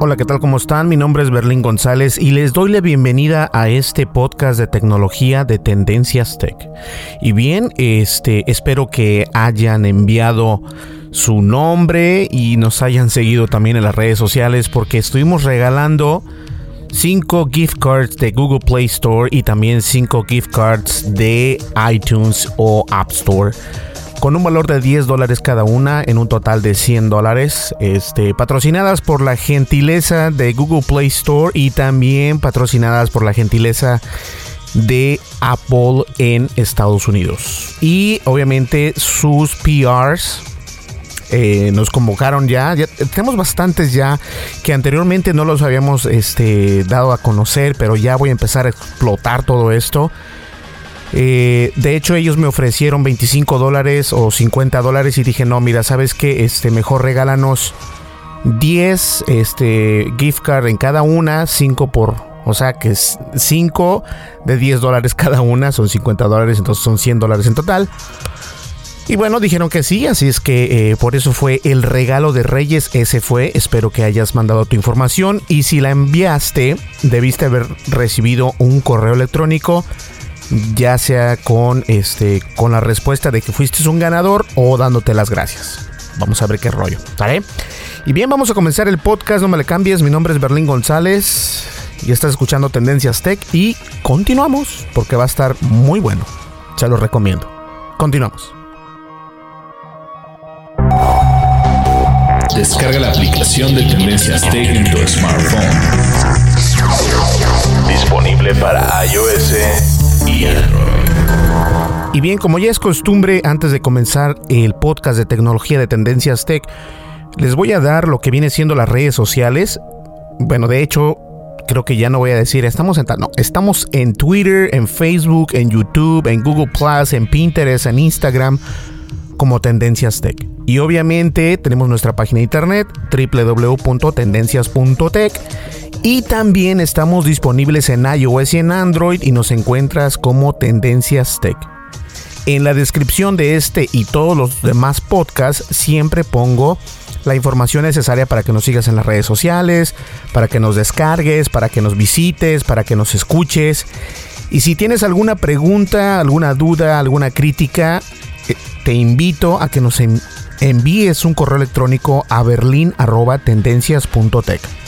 Hola, ¿qué tal? ¿Cómo están? Mi nombre es Berlín González y les doy la bienvenida a este podcast de tecnología de Tendencias Tech. Y bien, este, espero que hayan enviado su nombre y nos hayan seguido también en las redes sociales porque estuvimos regalando 5 gift cards de Google Play Store y también 5 gift cards de iTunes o App Store con un valor de 10 dólares cada una en un total de 100 dólares, este, patrocinadas por la gentileza de Google Play Store y también patrocinadas por la gentileza de Apple en Estados Unidos. Y obviamente sus PRs eh, nos convocaron ya, ya, tenemos bastantes ya que anteriormente no los habíamos este, dado a conocer, pero ya voy a empezar a explotar todo esto. Eh, de hecho, ellos me ofrecieron 25 dólares o 50 dólares y dije, no, mira, ¿sabes qué? Este, mejor regálanos 10 este, gift card en cada una, 5 por... O sea que es 5 de 10 dólares cada una, son 50 dólares, entonces son 100 dólares en total. Y bueno, dijeron que sí, así es que eh, por eso fue el regalo de Reyes, ese fue, espero que hayas mandado tu información y si la enviaste, debiste haber recibido un correo electrónico ya sea con este con la respuesta de que fuiste un ganador o dándote las gracias. Vamos a ver qué rollo, ¿sale? Y bien, vamos a comenzar el podcast, no me le cambies, mi nombre es Berlín González y estás escuchando Tendencias Tech y continuamos porque va a estar muy bueno. Se lo recomiendo. Continuamos. Descarga la aplicación de Tendencias Tech en tu smartphone. Disponible para iOS y bien, como ya es costumbre, antes de comenzar el podcast de tecnología de Tendencias Tech, les voy a dar lo que viene siendo las redes sociales. Bueno, de hecho, creo que ya no voy a decir, estamos en no, estamos en Twitter, en Facebook, en YouTube, en Google Plus, en Pinterest, en Instagram como Tendencias Tech. Y obviamente tenemos nuestra página de internet www.tendencias.tech y también estamos disponibles en iOS y en Android y nos encuentras como Tendencias Tech. En la descripción de este y todos los demás podcasts siempre pongo la información necesaria para que nos sigas en las redes sociales, para que nos descargues, para que nos visites, para que nos escuches. Y si tienes alguna pregunta, alguna duda, alguna crítica, eh, te invito a que nos envíes un correo electrónico a berlin.tendencias.tech.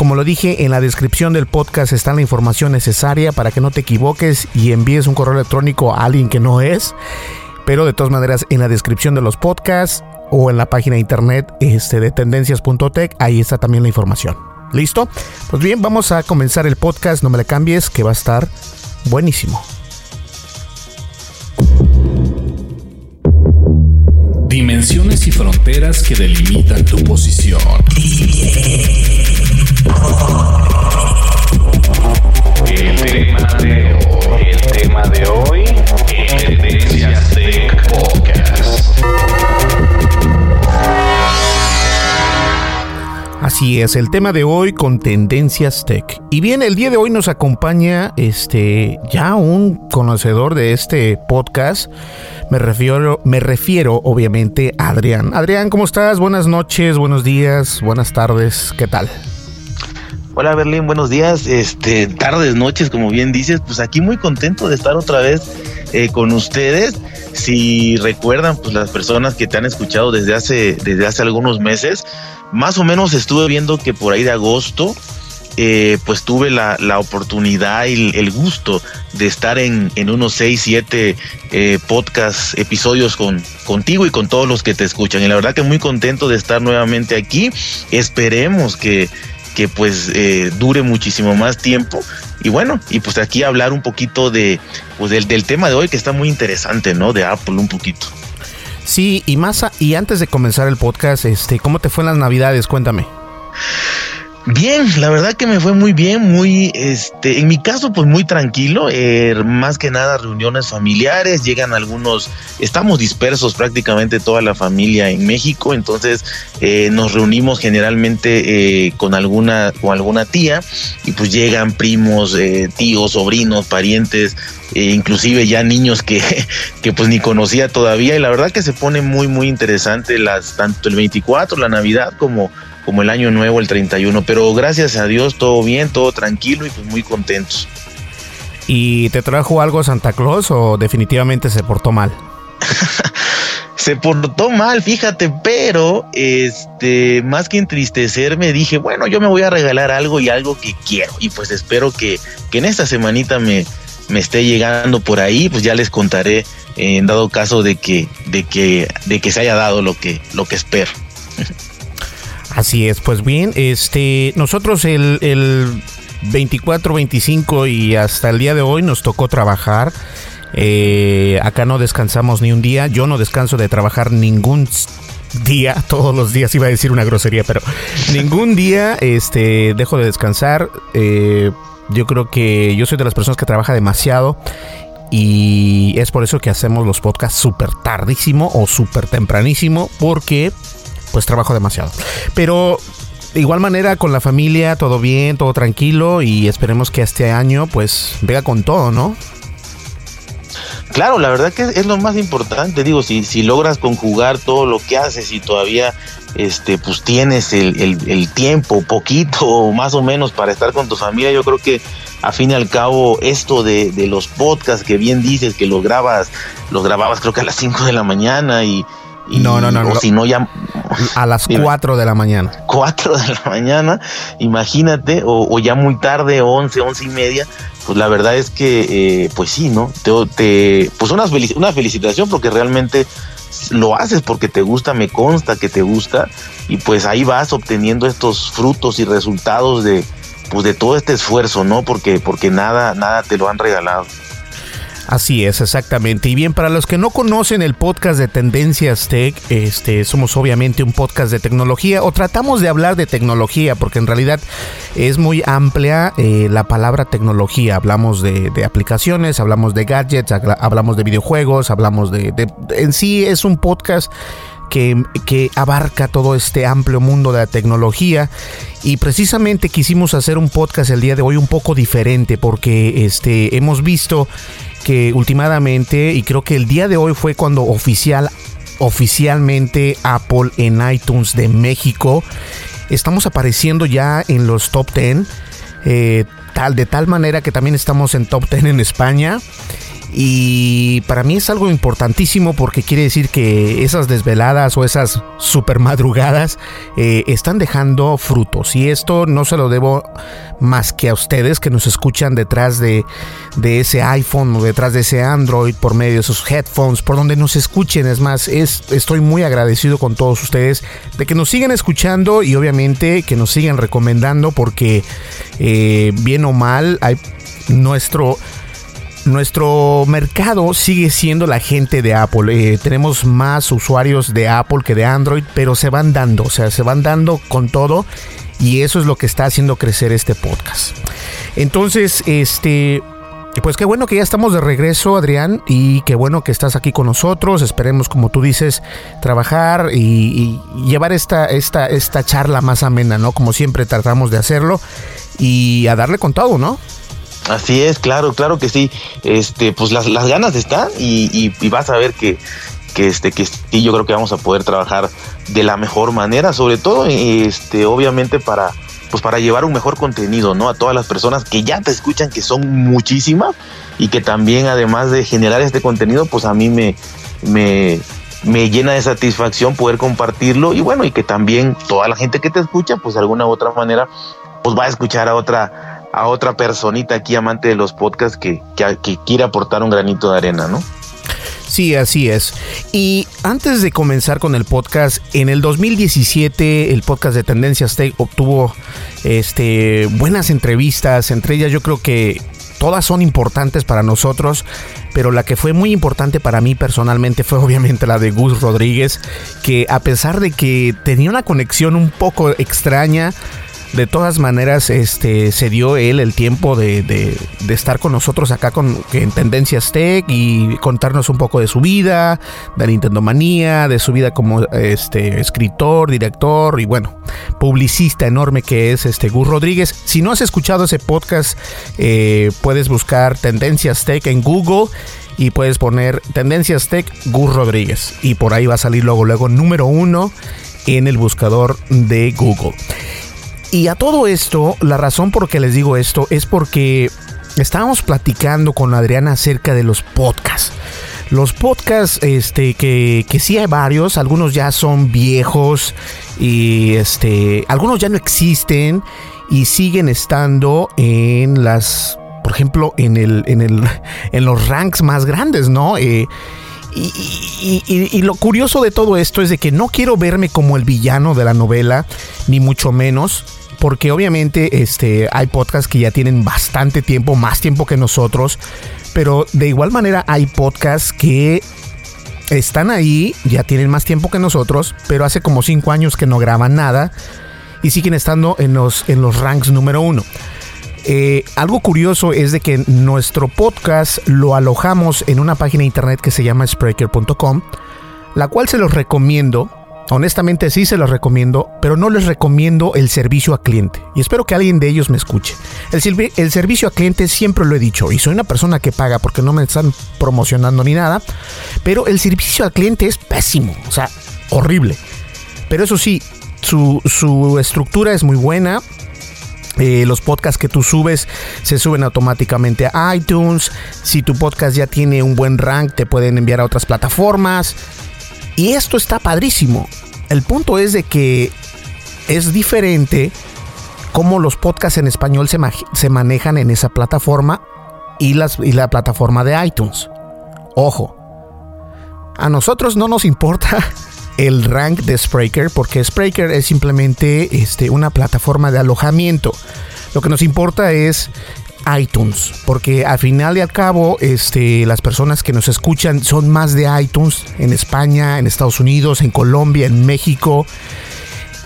Como lo dije, en la descripción del podcast está la información necesaria para que no te equivoques y envíes un correo electrónico a alguien que no es. Pero de todas maneras, en la descripción de los podcasts o en la página de internet este, de tendencias.tech, ahí está también la información. ¿Listo? Pues bien, vamos a comenzar el podcast. No me le cambies, que va a estar buenísimo. Dimensiones y fronteras que delimitan tu posición. Así es, el tema de hoy con Tendencias Tech. Y bien, el día de hoy nos acompaña este ya un conocedor de este podcast. Me refiero, me refiero obviamente a Adrián. Adrián, ¿cómo estás? Buenas noches, buenos días, buenas tardes, ¿qué tal? Hola Berlín, buenos días, este, tardes, noches, como bien dices, pues aquí muy contento de estar otra vez eh, con ustedes. Si recuerdan, pues las personas que te han escuchado desde hace, desde hace algunos meses, más o menos estuve viendo que por ahí de agosto, eh, pues tuve la, la oportunidad y el gusto de estar en, en unos 6, 7 eh, podcast episodios con, contigo y con todos los que te escuchan. Y la verdad que muy contento de estar nuevamente aquí. Esperemos que, que pues eh, dure muchísimo más tiempo. Y bueno, y pues aquí hablar un poquito de, pues del, tema de hoy que está muy interesante, ¿no? De Apple un poquito. Sí, y más y antes de comenzar el podcast, este, ¿cómo te fue en las Navidades? Cuéntame. Bien, la verdad que me fue muy bien, muy, este, en mi caso, pues muy tranquilo, eh, más que nada reuniones familiares, llegan algunos, estamos dispersos prácticamente toda la familia en México, entonces eh, nos reunimos generalmente eh, con alguna, con alguna tía y pues llegan primos, eh, tíos, sobrinos, parientes, eh, inclusive ya niños que, que pues ni conocía todavía y la verdad que se pone muy, muy interesante las, tanto el 24, la Navidad como como el año nuevo, el 31, pero gracias a Dios todo bien, todo tranquilo y pues muy contentos. ¿Y te trajo algo Santa Claus o definitivamente se portó mal? Se portó mal, fíjate, pero este, más que entristecerme, dije, bueno, yo me voy a regalar algo y algo que quiero. Y pues espero que, que en esta semanita me, me esté llegando por ahí, pues ya les contaré eh, en dado caso de que, de que, de que se haya dado lo que, lo que espero. Así es, pues bien, este, nosotros el, el 24, 25 y hasta el día de hoy nos tocó trabajar. Eh, acá no descansamos ni un día. Yo no descanso de trabajar ningún día, todos los días. Iba a decir una grosería, pero ningún día este, dejo de descansar. Eh, yo creo que yo soy de las personas que trabaja demasiado. Y es por eso que hacemos los podcasts súper tardísimo o súper tempranísimo. Porque pues trabajo demasiado. Pero de igual manera con la familia, todo bien, todo tranquilo. Y esperemos que este año pues venga con todo, ¿no? Claro, la verdad que es, lo más importante, digo, si, si logras conjugar todo lo que haces y todavía este, pues tienes el, el- el tiempo, poquito más o menos para estar con tu familia, yo creo que a fin y al cabo esto de, de los podcasts que bien dices que los grabas, los grababas creo que a las 5 de la mañana y, y- No, no, no, o no. si no ya A las Dime. 4 de la mañana. 4 de la mañana, imagínate, o, o ya muy tarde, 11, 11 y media, pues la verdad es que, eh, pues sí, ¿no? Te, te- pues una, una felicitación porque realmente lo haces porque te gusta, me consta que te gusta, y pues ahí vas obteniendo estos frutos y resultados de, pues de todo este esfuerzo, ¿no? Porque, porque nada, nada te lo han regalado. Así es, exactamente. Y bien, para los que no conocen el podcast de Tendencias Tech, este, somos obviamente un podcast de tecnología o tratamos de hablar de tecnología porque en realidad es muy amplia eh, la palabra tecnología. Hablamos de, aplicaciones, hablamos de gadgets, habla- hablamos de videojuegos, hablamos de, de- En sí es un podcast que, que abarca todo este amplio mundo de la tecnología y precisamente quisimos hacer un podcast el día de hoy un poco diferente porque este hemos visto que últimamente y creo que el día de hoy fue cuando oficial oficialmente Apple en iTunes de México estamos apareciendo ya en los top 10 eh, tal de tal manera que también estamos en top 10 en España Y para mí es algo importantísimo porque quiere decir que esas desveladas o esas super madrugadas eh, están dejando frutos. Y esto no se lo debo más que a ustedes que nos escuchan detrás de, de ese iPhone o detrás de ese Android por medio de esos headphones, por donde nos escuchen. Es más, es, estoy muy agradecido con todos ustedes de que nos sigan escuchando y obviamente que nos sigan recomendando porque eh, bien o mal hay nuestro nuestro mercado sigue siendo la gente de Apple. Eh, tenemos más usuarios de Apple que de Android, pero se van dando, o sea, se van dando con todo y eso es lo que está haciendo crecer este podcast. Entonces, este, pues qué bueno que ya estamos de regreso, Adrián, y qué bueno que estás aquí con nosotros. Esperemos, como tú dices, trabajar y, y llevar esta, esta, esta charla más amena, ¿no? Como siempre tratamos de hacerlo y a darle con todo, ¿no? Así es, claro, claro que sí. Este, pues las, las ganas están y, y, vas a ver que, que este, que sí, yo creo que vamos a poder trabajar de la mejor manera, sobre todo, este, obviamente para, pues para llevar un mejor contenido, ¿no? A todas las personas que ya te escuchan, que son muchísimas y que también además de generar este contenido, pues a mí me, me, me llena de satisfacción poder compartirlo y bueno, y que también toda la gente que te escucha, pues de alguna u otra manera, pues va a escuchar a otra a otra personita aquí amante de los podcasts que, que, quiere aportar un granito de arena, ¿no? Sí, así es. Y antes de comenzar con el podcast, en el 2017 el podcast de Tendencias Tech obtuvo este, buenas entrevistas, entre ellas yo creo que todas son importantes para nosotros, pero la que fue muy importante para mí personalmente fue obviamente la de Gus Rodríguez, que a pesar de que tenía una conexión un poco extraña, de todas maneras, este, se dio él el tiempo de, de, estar con nosotros acá con, en Tendencias Tech y contarnos un poco de su vida, de Nintendo Manía, de su vida como este, escritor, director y bueno, publicista enorme que es este Gus Rodríguez. Si no has escuchado ese podcast, eh, puedes buscar Tendencias Tech en Google y puedes poner Tendencias Tech Gus Rodríguez y por ahí va a salir luego, luego número uno en el buscador de Google. Y a todo esto, la razón por que les digo esto es porque estábamos platicando con Adriana acerca de los podcasts. Los podcasts, este, que, que sí hay varios, algunos ya son viejos y este, algunos ya no existen y siguen estando en las, por ejemplo, en el, en el, en los ranks más grandes, ¿no? Eh, y, y, lo curioso de todo esto es de que no quiero verme como el villano de la novela, ni mucho menos porque obviamente este, hay podcasts que ya tienen bastante tiempo, más tiempo que nosotros, pero de igual manera hay podcasts que están ahí, ya tienen más tiempo que nosotros, pero hace como cinco años que no graban nada y siguen estando en los, en los ranks número uno. Eh, algo curioso es de que nuestro podcast lo alojamos en una página de internet que se llama Spreaker.com, la cual se los recomiendo Honestamente sí se los recomiendo, pero no les recomiendo el servicio a cliente. Y espero que alguien de ellos me escuche. El, servicio a cliente siempre lo he dicho y soy una persona que paga porque no me están promocionando ni nada. Pero el servicio al cliente es pésimo, o sea, horrible. Pero eso sí, su, su estructura es muy buena. Eh, los podcasts que tú subes se suben automáticamente a iTunes. Si tu podcast ya tiene un buen rank, te pueden enviar a otras plataformas. Y esto está padrísimo. El punto es de que es diferente cómo los podcasts en español se, se manejan en esa plataforma y, y la plataforma de iTunes. Ojo, a nosotros no nos importa el rank de Spreaker porque Spreaker es simplemente este, una plataforma de alojamiento. Lo que nos importa es iTunes, porque al final y al cabo, este, las personas que nos escuchan son más de iTunes en España, en Estados Unidos, en Colombia, en México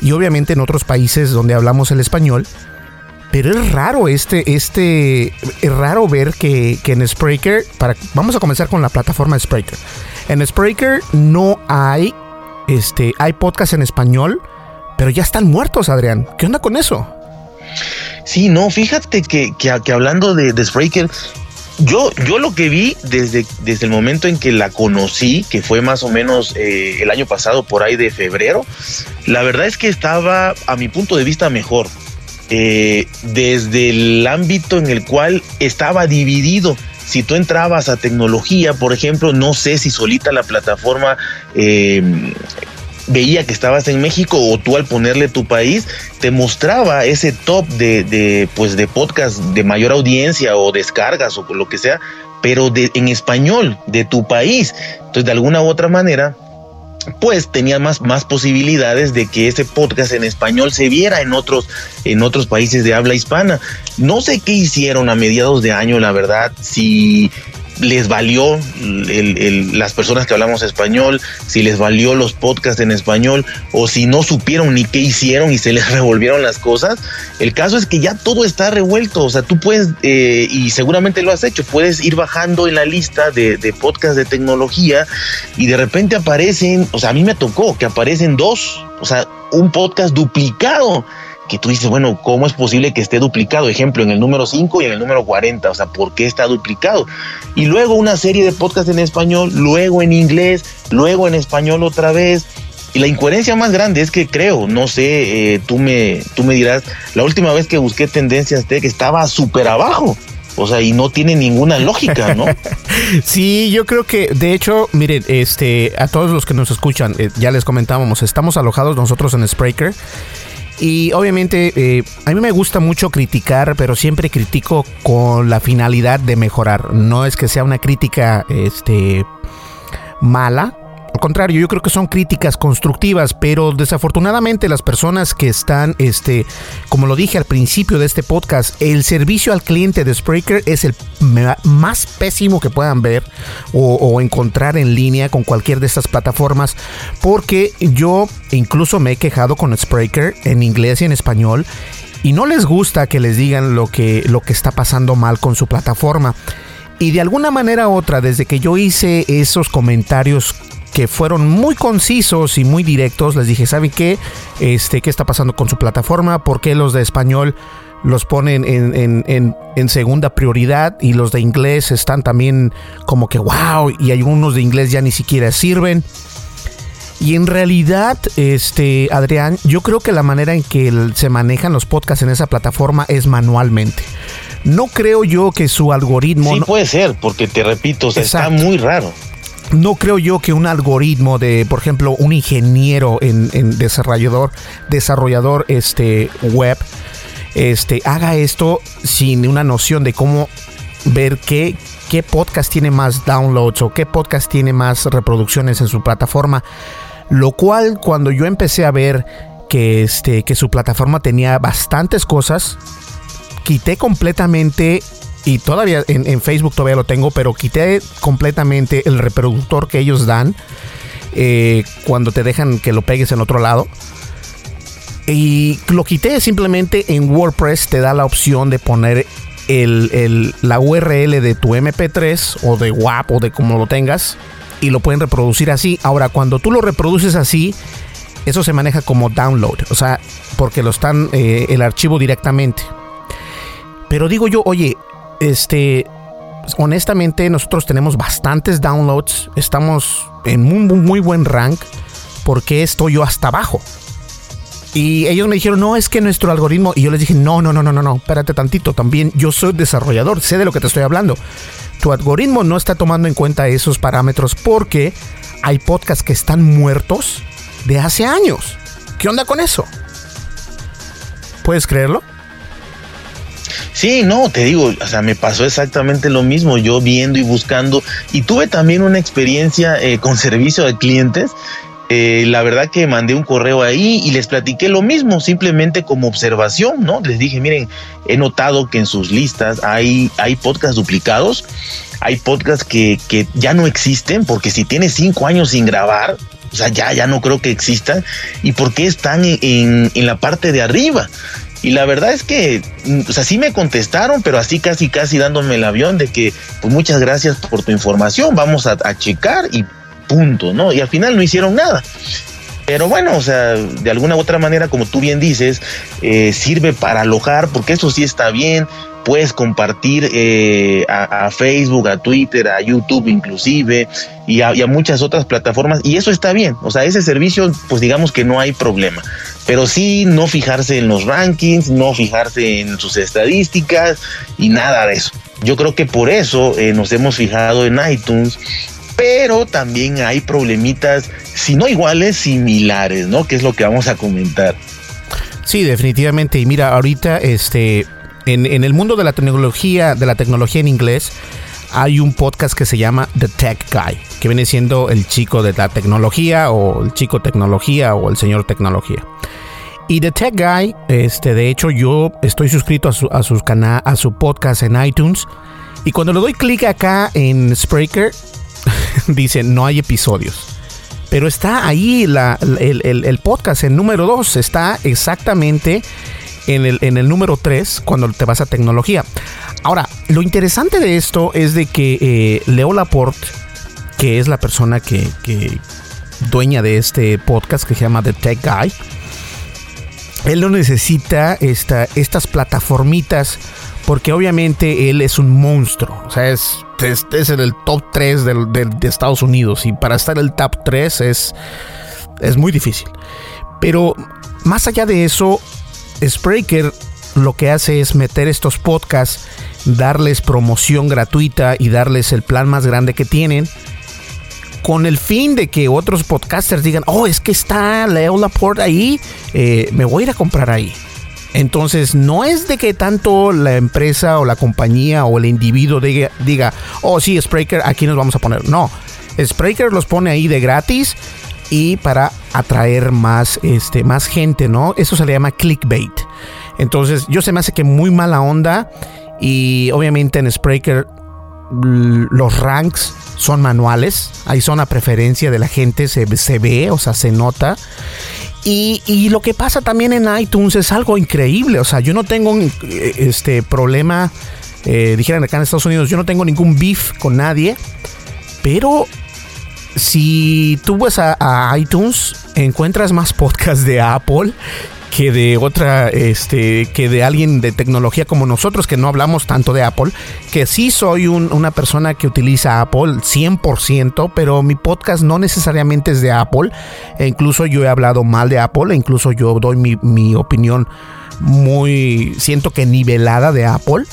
y obviamente en otros países donde hablamos el español. Pero es raro este, este, es raro ver que, que en Spreaker, para, vamos a comenzar con la plataforma Spreaker. En Spreaker no hay, este, hay podcast en español, pero ya están muertos, Adrián. ¿Qué onda con eso? Sí, no, fíjate que, que, hablando de, de Spreaker, yo, yo lo que vi desde, desde el momento en que la conocí, que fue más o menos eh, el año pasado, por ahí de febrero, la verdad es que estaba, a mi punto de vista, mejor. Eh, desde el ámbito en el cual estaba dividido si tú entrabas a tecnología, por ejemplo, no sé si solita la plataforma eh, veía que estabas en México o tú al ponerle tu país te mostraba ese top de, de pues de podcast de mayor audiencia o descargas o lo que sea, pero en español de tu país. Entonces, de alguna u otra manera, pues tenía más, más posibilidades de que ese podcast en español se viera en otros, en otros países de habla hispana. No sé qué hicieron a mediados de año, la verdad, si les valió las personas que hablamos español, si les valió los podcasts en español o si no supieron ni qué hicieron y se les revolvieron las cosas. El caso es que ya todo está revuelto, o sea, tú puedes, eh, y seguramente lo has hecho, puedes ir bajando en la lista de, de podcasts de tecnología y de repente aparecen, o sea, a mí me tocó que aparecen dos, o sea, un podcast duplicado que tú dices, bueno, ¿cómo es posible que esté duplicado? Ejemplo, en el número 5 y en el número 40, o sea, ¿por qué está duplicado? Y luego una serie de podcasts en español, luego en inglés, luego en español otra vez. Y la incoherencia más grande es que creo, no sé, eh, tú, me, tú me dirás, la última vez que busqué tendencias tech estaba súper abajo. O sea, y no tiene ninguna lógica, ¿no? sí, yo creo que, de hecho, miren, este, a todos los que nos escuchan, eh, ya les comentábamos, estamos alojados nosotros en Spreaker. Y obviamente eh, a mí me gusta mucho criticar, pero siempre critico con la finalidad de mejorar. No es que sea una crítica este, mala, al contrario, yo creo que son críticas constructivas, pero desafortunadamente las personas que están, este, como lo dije al principio de este podcast, el servicio al cliente de Spreaker es el más pésimo que puedan ver o, encontrar en línea con cualquier de estas plataformas, porque yo incluso me he quejado con Spreaker en inglés y en español y no les gusta que les digan lo que, lo que está pasando mal con su plataforma. Y de alguna manera u otra, desde que yo hice esos comentarios que fueron muy concisos y muy directos. Les dije, ¿saben qué? Este, ¿Qué está pasando con su plataforma? ¿Por qué los de español los ponen en, segunda prioridad y los de inglés están también como que wow y hay unos de inglés ya ni siquiera sirven? Y en realidad, este, Adrián, yo creo que la manera en que se manejan los podcasts en esa plataforma es manualmente. No creo yo que su algoritmo. Sí, puede ser, porque te repito, está muy raro no creo yo que un algoritmo de, por ejemplo, un ingeniero en, desarrollador, desarrollador este, web, este, haga esto sin una noción de cómo ver qué, qué podcast tiene más downloads o qué podcast tiene más reproducciones en su plataforma. Lo cual, cuando yo empecé a ver que, este, que su plataforma tenía bastantes cosas, quité completamente y todavía en, Facebook todavía lo tengo, pero quité completamente el reproductor que ellos dan eh, cuando te dejan que lo pegues en otro lado. Y lo quité simplemente en WordPress te da la opción de poner el, la URL de tu MP3 o de WAP o de como lo tengas y lo pueden reproducir así. Ahora, cuando tú lo reproduces así, eso se maneja como download, o sea, porque lo están eh, el archivo directamente. Pero digo yo, oye, este, honestamente, nosotros tenemos bastantes downloads. Estamos en un muy, buen rank. porque estoy yo hasta abajo? Y ellos me dijeron, no, es que nuestro algoritmo. Y yo les dije, no, no, no, no, no, no, espérate tantito. También yo soy desarrollador, sé de lo que te estoy hablando. Tu algoritmo no está tomando en cuenta esos parámetros porque hay podcasts que están muertos de hace años. ¿Qué onda con eso? ¿Puedes creerlo? Sí, no, te digo, o sea, me pasó exactamente lo mismo, yo viendo y buscando, y tuve también una experiencia eh, con servicio de clientes. Eh, la verdad que mandé un correo ahí y les platiqué lo mismo, simplemente como observación, ¿no? Les dije, miren, he notado que en sus listas hay, hay podcasts duplicados, hay podcasts que, que ya no existen, porque si tienes cinco años sin grabar, o sea, ya, ya no creo que existan, y por qué están en, en la parte de arriba. Y la verdad es que, mm, o sea, sí me contestaron, pero así casi, casi dándome el avión de que, pues muchas gracias por tu información, vamos a, checar y punto, ¿no? Y al final no hicieron nada. Pero bueno, o sea, de alguna u otra manera, como tú bien dices, eh, sirve para alojar, porque eso sí está bien. Puedes compartir eh, a, Facebook, a Twitter, a YouTube inclusive, y a, y a muchas otras plataformas, y eso está bien. O sea, ese servicio, pues digamos que no hay problema pero sí no fijarse en los rankings, no fijarse en sus estadísticas y nada de eso. Yo creo que por eso eh, nos hemos fijado en iTunes, pero también hay problemitas, si no iguales, similares, ¿no? Que es lo que vamos a comentar. Sí, definitivamente. Y mira, ahorita este, en, en el mundo de la tecnología, de la tecnología en inglés, hay un podcast que se llama The Tech Guy, que viene siendo el chico de la tecnología o el chico tecnología o el señor tecnología. Y The Tech Guy, este, de hecho yo estoy suscrito a su, a sus a su podcast en iTunes y cuando le doy clic acá en Spreaker, dice no hay episodios. Pero está ahí la, el, el, el, podcast, el número 2, está exactamente en el, en el número 3 cuando te vas a tecnología. Ahora, lo interesante de esto es de que eh, Leo Laporte, que es la persona que, que, dueña de este podcast que se llama The Tech Guy, él no necesita esta, estas plataformitas porque obviamente él es un monstruo. O sea, es, es, es en el top 3 del, del, de Estados Unidos y para estar en el top 3 es, es muy difícil. Pero más allá de eso, Spreaker lo que hace es meter estos podcasts, darles promoción gratuita y darles el plan más grande que tienen, con el fin de que otros podcasters digan, oh, es que está Leo Laporte ahí, eh, me voy a ir a comprar ahí. Entonces, no es de que tanto la empresa o la compañía o el individuo diga, diga, oh, sí, Spreaker, aquí nos vamos a poner. No, Spreaker los pone ahí de gratis y para atraer más, este, más gente, ¿no? Eso se le llama clickbait. Entonces, yo se me hace que muy mala onda. Y obviamente en Spreaker los ranks son manuales. Ahí son a preferencia de la gente, se, se ve, o sea, se nota. Y, y, lo que pasa también en iTunes es algo increíble. O sea, yo no tengo este problema. Eh, dijeran acá en Estados Unidos, yo no tengo ningún beef con nadie. Pero si tú vas a, iTunes, encuentras más podcasts de Apple que de otra, este, que de alguien de tecnología como nosotros, que no hablamos tanto de Apple, que sí soy un, una persona que utiliza Apple 100%, pero mi podcast no necesariamente es de Apple, e incluso yo he hablado mal de Apple, e incluso yo doy mi, mi opinión muy, siento que nivelada de Apple.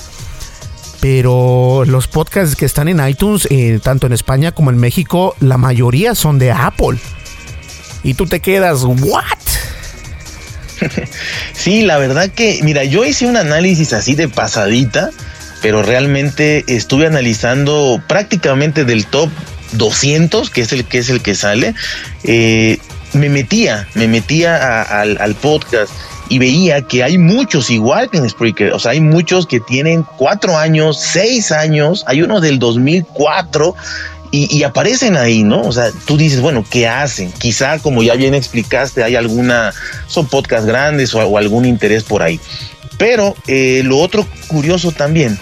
Pero los podcasts que están en iTunes, eh, tanto en España como en México, la mayoría son de Apple. Y tú te quedas, ¿what? sí, la verdad que, mira, yo hice un análisis así de pasadita, pero realmente estuve analizando prácticamente del top 200, que es el que es el que sale, eh, me metía, me metía al podcast y veía que hay muchos igual que en Spreaker, o sea, hay muchos que tienen cuatro años, seis años, hay uno del 2004 y, y, aparecen ahí, ¿no? O sea, tú dices, bueno, ¿qué hacen? Quizá, como ya bien explicaste, hay alguna, son podcasts grandes o, o algún interés por ahí. Pero eh, lo otro curioso también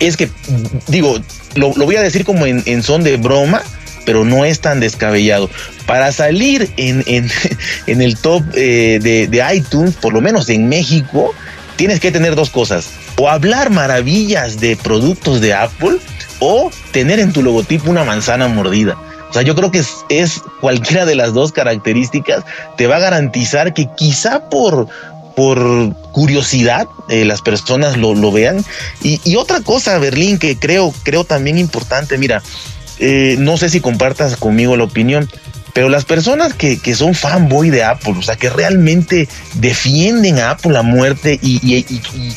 es que, digo, lo, lo voy a decir como en, en, son de broma, pero no es tan descabellado. Para salir en, en, en el top eh, de, de iTunes, por lo menos en México, tienes que tener dos cosas. O hablar maravillas de productos de Apple, o tener en tu logotipo una manzana mordida. O sea, yo creo que es, cualquiera de las dos características te va a garantizar que quizá por, por curiosidad eh, las personas lo, lo vean. Y, y, otra cosa, Berlín, que creo, creo también importante, mira, eh, no sé si compartas conmigo la opinión, pero las personas que, que, son fanboy de Apple, o sea, que realmente defienden a Apple a muerte y,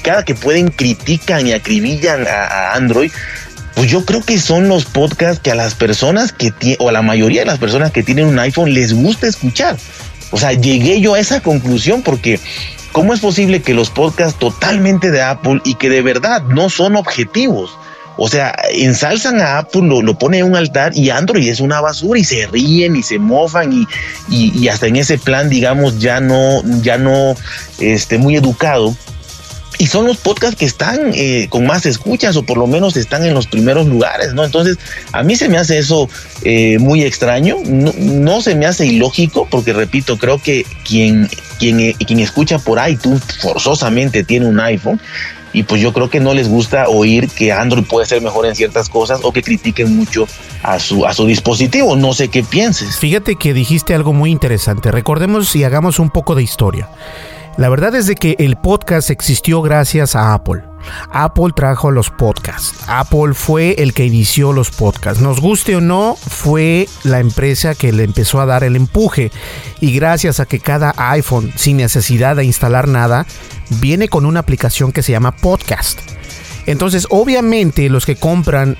cada que pueden critican y acribillan a, a Android, pues yo creo que son los podcasts que a las personas que tienen, o a la mayoría de las personas que tienen un iPhone les gusta escuchar. O sea, llegué yo a esa conclusión porque ¿cómo es posible que los podcasts totalmente de Apple y que de verdad no son objetivos? O sea, ensalzan a Apple, lo, lo ponen en un altar y Android es una basura y se ríen y se mofan y, y, hasta en ese plan, digamos, ya no, ya no, este, muy educado. Y son los podcasts que están eh, con más escuchas o por lo menos están en los primeros lugares, ¿no? Entonces, a mí se me hace eso eh, muy extraño, no, no, se me hace ilógico porque, repito, creo que quien, quien, eh, quien escucha por iTunes forzosamente tiene un iPhone y pues yo creo que no les gusta oír que Android puede ser mejor en ciertas cosas o que critiquen mucho a su, a su dispositivo. No sé qué pienses. Fíjate que dijiste algo muy interesante. Recordemos y hagamos un poco de historia. La verdad es de que el podcast existió gracias a Apple. Apple trajo los podcasts. Apple fue el que inició los podcasts. Nos guste o no, fue la empresa que le empezó a dar el empuje. Y gracias a que cada iPhone, sin necesidad de instalar nada, viene con una aplicación que se llama Podcast. Entonces, obviamente, los que compran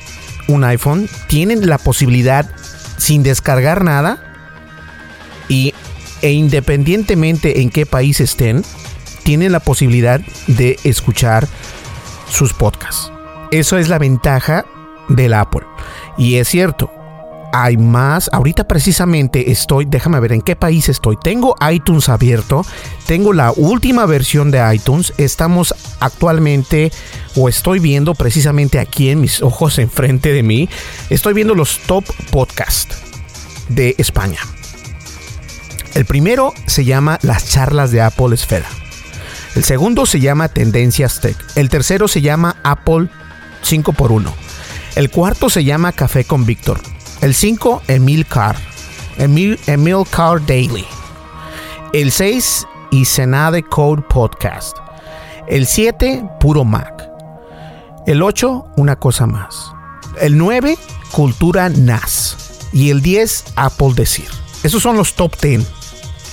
un iPhone tienen la posibilidad, sin descargar nada, y, e independientemente en qué país estén, tienen la posibilidad de escuchar sus podcasts. Eso es la ventaja del Apple. Y es cierto, hay más. Ahorita precisamente estoy, déjame ver en qué país estoy. Tengo iTunes abierto, tengo la última versión de iTunes. Estamos actualmente, o estoy viendo precisamente aquí en mis ojos enfrente de mí, estoy viendo los top podcasts de España. El primero se llama Las charlas de Apple Esfera. El segundo se llama Tendencias Tech. El tercero se llama Apple 5x1. El cuarto se llama Café con Víctor. El 5, Emil Carr. Emil, Emil Carr Daily. El 6, Isenade Code Podcast. El 7, Puro Mac. El 8, Una Cosa Más. El 9, Cultura NAS. Y el 10, Apple Decir. Esos son los top 10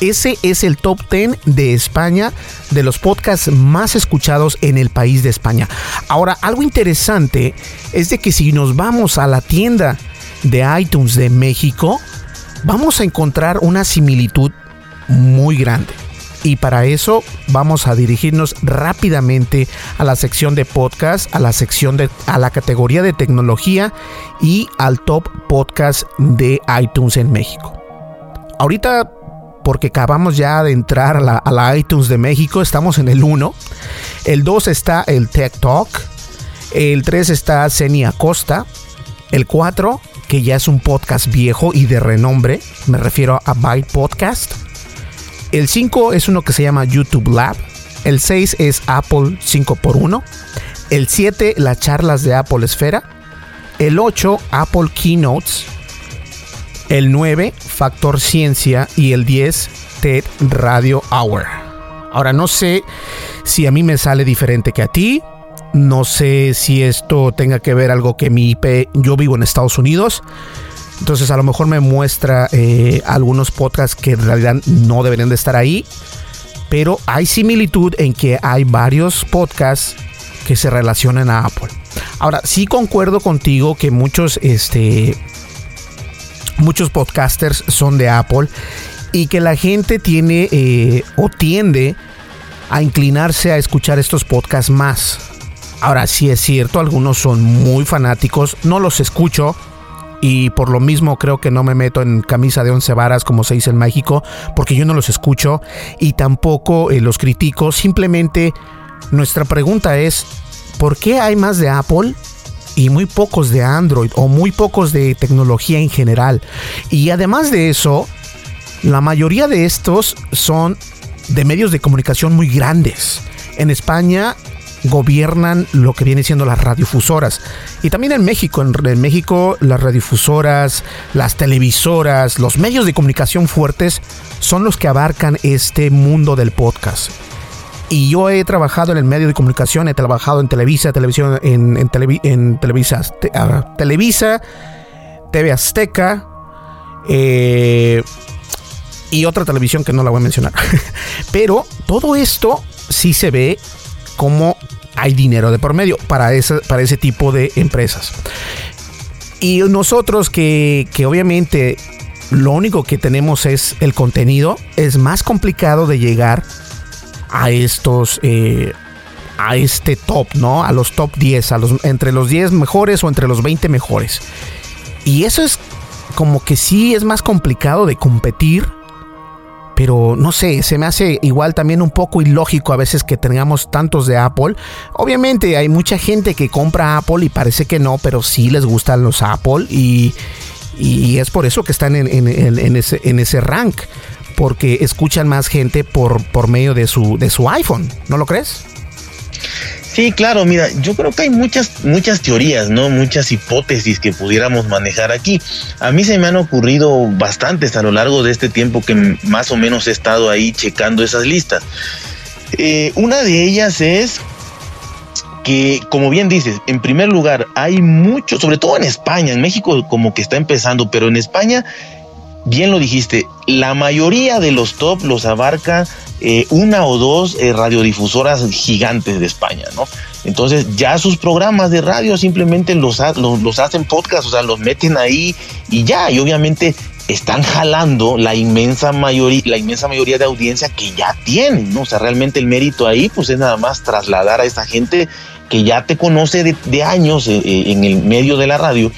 ese es el top 10 de España de los podcasts más escuchados en el país de España. Ahora, algo interesante es de que si nos vamos a la tienda de iTunes de México, vamos a encontrar una similitud muy grande. Y para eso vamos a dirigirnos rápidamente a la sección de podcast, a la sección de a la categoría de tecnología y al top podcast de iTunes en México. Ahorita porque acabamos ya de entrar a la, iTunes de México, estamos en el 1. El 2 está el Tech Talk. El 3 está Zeni Acosta. El 4, que ya es un podcast viejo y de renombre, me refiero a Byte Podcast. El 5 es uno que se llama YouTube Lab. El 6 es Apple 5x1. El 7, las charlas de Apple Esfera. El 8, Apple Keynotes el 9 Factor Ciencia y el 10 TED Radio Hour. Ahora no sé si a mí me sale diferente que a ti. No sé si esto tenga que ver algo que mi IP, yo vivo en Estados Unidos. Entonces a lo mejor me muestra eh, algunos podcasts que en realidad no deberían de estar ahí. Pero hay similitud en que hay varios podcasts que se relacionan a Apple. Ahora, sí concuerdo contigo que muchos este, muchos podcasters son de Apple y que la gente tiene eh, o tiende a inclinarse a escuchar estos podcasts más. Ahora sí es cierto, algunos son muy fanáticos, no los escucho y por lo mismo creo que no me meto en camisa de once varas como se dice en México, porque yo no los escucho y tampoco eh, los critico, simplemente nuestra pregunta es, ¿por qué hay más de Apple y muy pocos de Android o muy pocos de tecnología en general. Y además de eso, la mayoría de estos son de medios de comunicación muy grandes. En España gobiernan lo que viene siendo las radiofusoras. Y también en México, en, México las radiofusoras, las televisoras, los medios de comunicación fuertes son los que abarcan este mundo del podcast. Y yo he trabajado en el medio de comunicación, he trabajado en Televisa, televisión, en, en, Televisa, ah, TV Azteca eh, y otra televisión que no la voy a mencionar. Pero todo esto sí se ve como hay dinero de por medio para ese, para ese tipo de empresas. Y nosotros que, que obviamente lo único que tenemos es el contenido, es más complicado de llegar estos, eh, a este top, ¿no? A los top 10, a los, entre los 10 mejores o entre los 20 mejores. Y eso es como que sí es más complicado de competir. Pero no sé, se me hace igual también un poco ilógico a veces que tengamos tantos de Apple. Obviamente hay mucha gente que compra Apple y parece que no, pero sí les gustan los Apple y, y es por eso que están en, en, ese, en ese rank porque escuchan más gente por, por medio de su, de su iPhone, ¿no lo crees? Sí, claro, mira, yo creo que hay muchas, muchas teorías, ¿no? Muchas hipótesis que pudiéramos manejar aquí. A mí se me han ocurrido bastantes a lo largo de este tiempo que más o menos he estado ahí checando esas listas. Eh, una de ellas es que, como bien dices, en primer lugar, hay mucho, sobre todo en España, en México como que está empezando, pero en España, bien lo dijiste, la mayoría de los top los abarca eh, una o dos eh, radiodifusoras gigantes de España, ¿no? Entonces ya sus programas de radio simplemente los, los, hacen podcast, o sea, los meten ahí y ya, y obviamente están jalando la inmensa mayoría, la inmensa mayoría de audiencia que ya tienen, ¿no? O sea, realmente el mérito ahí, pues es nada más trasladar a esa gente que ya te conoce de, años eh, eh, en el medio de la radio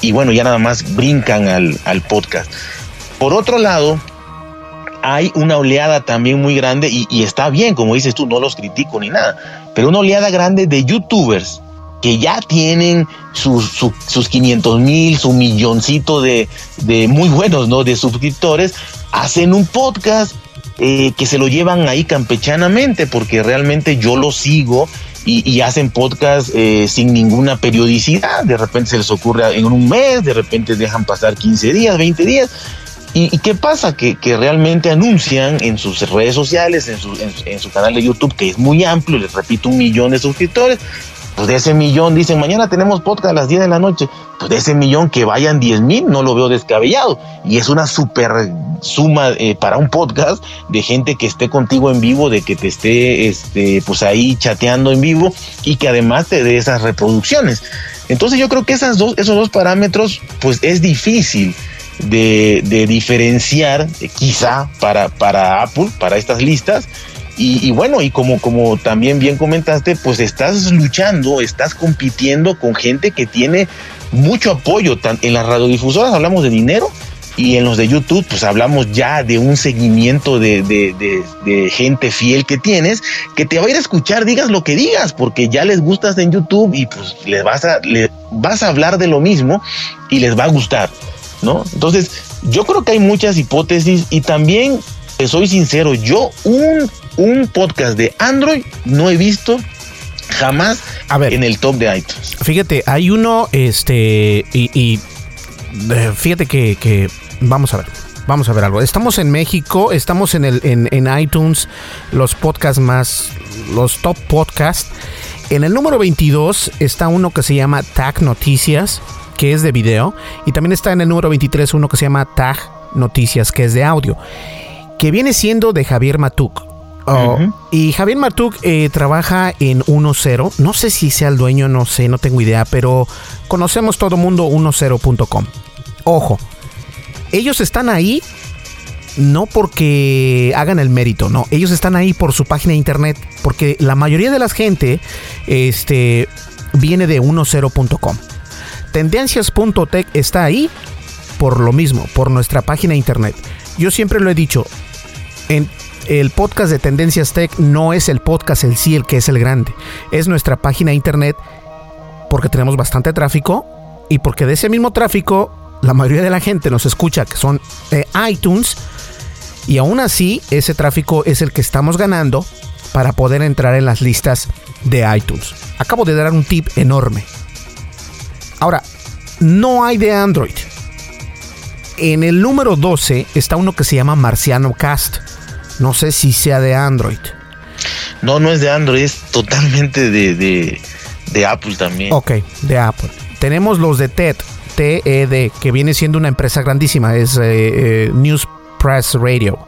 y bueno, ya nada más brincan al, al podcast. Por otro lado, hay una oleada también muy grande y, está bien, como dices tú, no los critico ni nada, pero una oleada grande de youtubers que ya tienen sus, sus 500 mil, su milloncito de, de, muy buenos, ¿no? De suscriptores, hacen un podcast eh, que se lo llevan ahí campechanamente, porque realmente yo lo sigo y, y hacen podcast eh, sin ninguna periodicidad. De repente se les ocurre en un mes, de repente dejan pasar 15 días, 20 días. ¿Y, qué pasa? Que, realmente anuncian en sus redes sociales, en su, en, en su canal de YouTube, que es muy amplio, les repito, un millón de suscriptores, pues de ese millón dicen, mañana tenemos podcast a las 10 de la noche, pues de ese millón que vayan 10 mil, no lo veo descabellado. Y es una super suma eh, para un podcast de gente que esté contigo en vivo, de que te esté este, pues ahí chateando en vivo y que además te dé esas reproducciones. Entonces yo creo que esas dos, esos dos parámetros, pues es difícil. De, diferenciar, eh, quizá para, para Apple, para estas listas, y, bueno, y como, como también bien comentaste, pues estás luchando, estás compitiendo con gente que tiene mucho apoyo. En las radiodifusoras hablamos de dinero y en los de YouTube, pues hablamos ya de un seguimiento de, de, de, de, gente fiel que tienes, que te va a ir a escuchar, digas lo que digas, porque ya les gustas en YouTube y pues les vas a, les vas a hablar de lo mismo y les va a gustar, ¿no? Entonces, yo creo que hay muchas hipótesis y también, te soy sincero, yo un un podcast de Android no he visto jamás a ver, en el top de iTunes. Fíjate, hay uno, este, y, y eh, fíjate que, que, vamos a ver. Vamos a ver algo. Estamos en México, estamos en, el, en, en iTunes, los podcasts más, los top podcasts. En el número 22 está uno que se llama Tag Noticias, que es de video. Y también está en el número 23 uno que se llama Tag Noticias, que es de audio. Que viene siendo de Javier Matuk. Oh, uh -huh. Y Javier Martuk eh, trabaja en 1.0. No sé si sea el dueño, no sé, no tengo idea, pero conocemos todo mundo 10.com. Ojo, ellos están ahí no porque hagan el mérito, no, ellos están ahí por su página de internet, porque la mayoría de la gente este, viene de 10.com. Tendencias.tech está ahí por lo mismo, por nuestra página de internet. Yo siempre lo he dicho, en el podcast de Tendencias Tech no es el podcast en sí el que es el grande, es nuestra página de internet porque tenemos bastante tráfico y porque de ese mismo tráfico la mayoría de la gente nos escucha que son eh, iTunes y aún así ese tráfico es el que estamos ganando para poder entrar en las listas de iTunes. Acabo de dar un tip enorme. Ahora, no hay de Android. En el número 12 está uno que se llama Marciano Cast. No sé si sea de Android. No, no es de Android, es totalmente de, de, de Apple también. Ok, de Apple. Tenemos los de TED, TED, que viene siendo una empresa grandísima, es eh, eh, News Press Radio.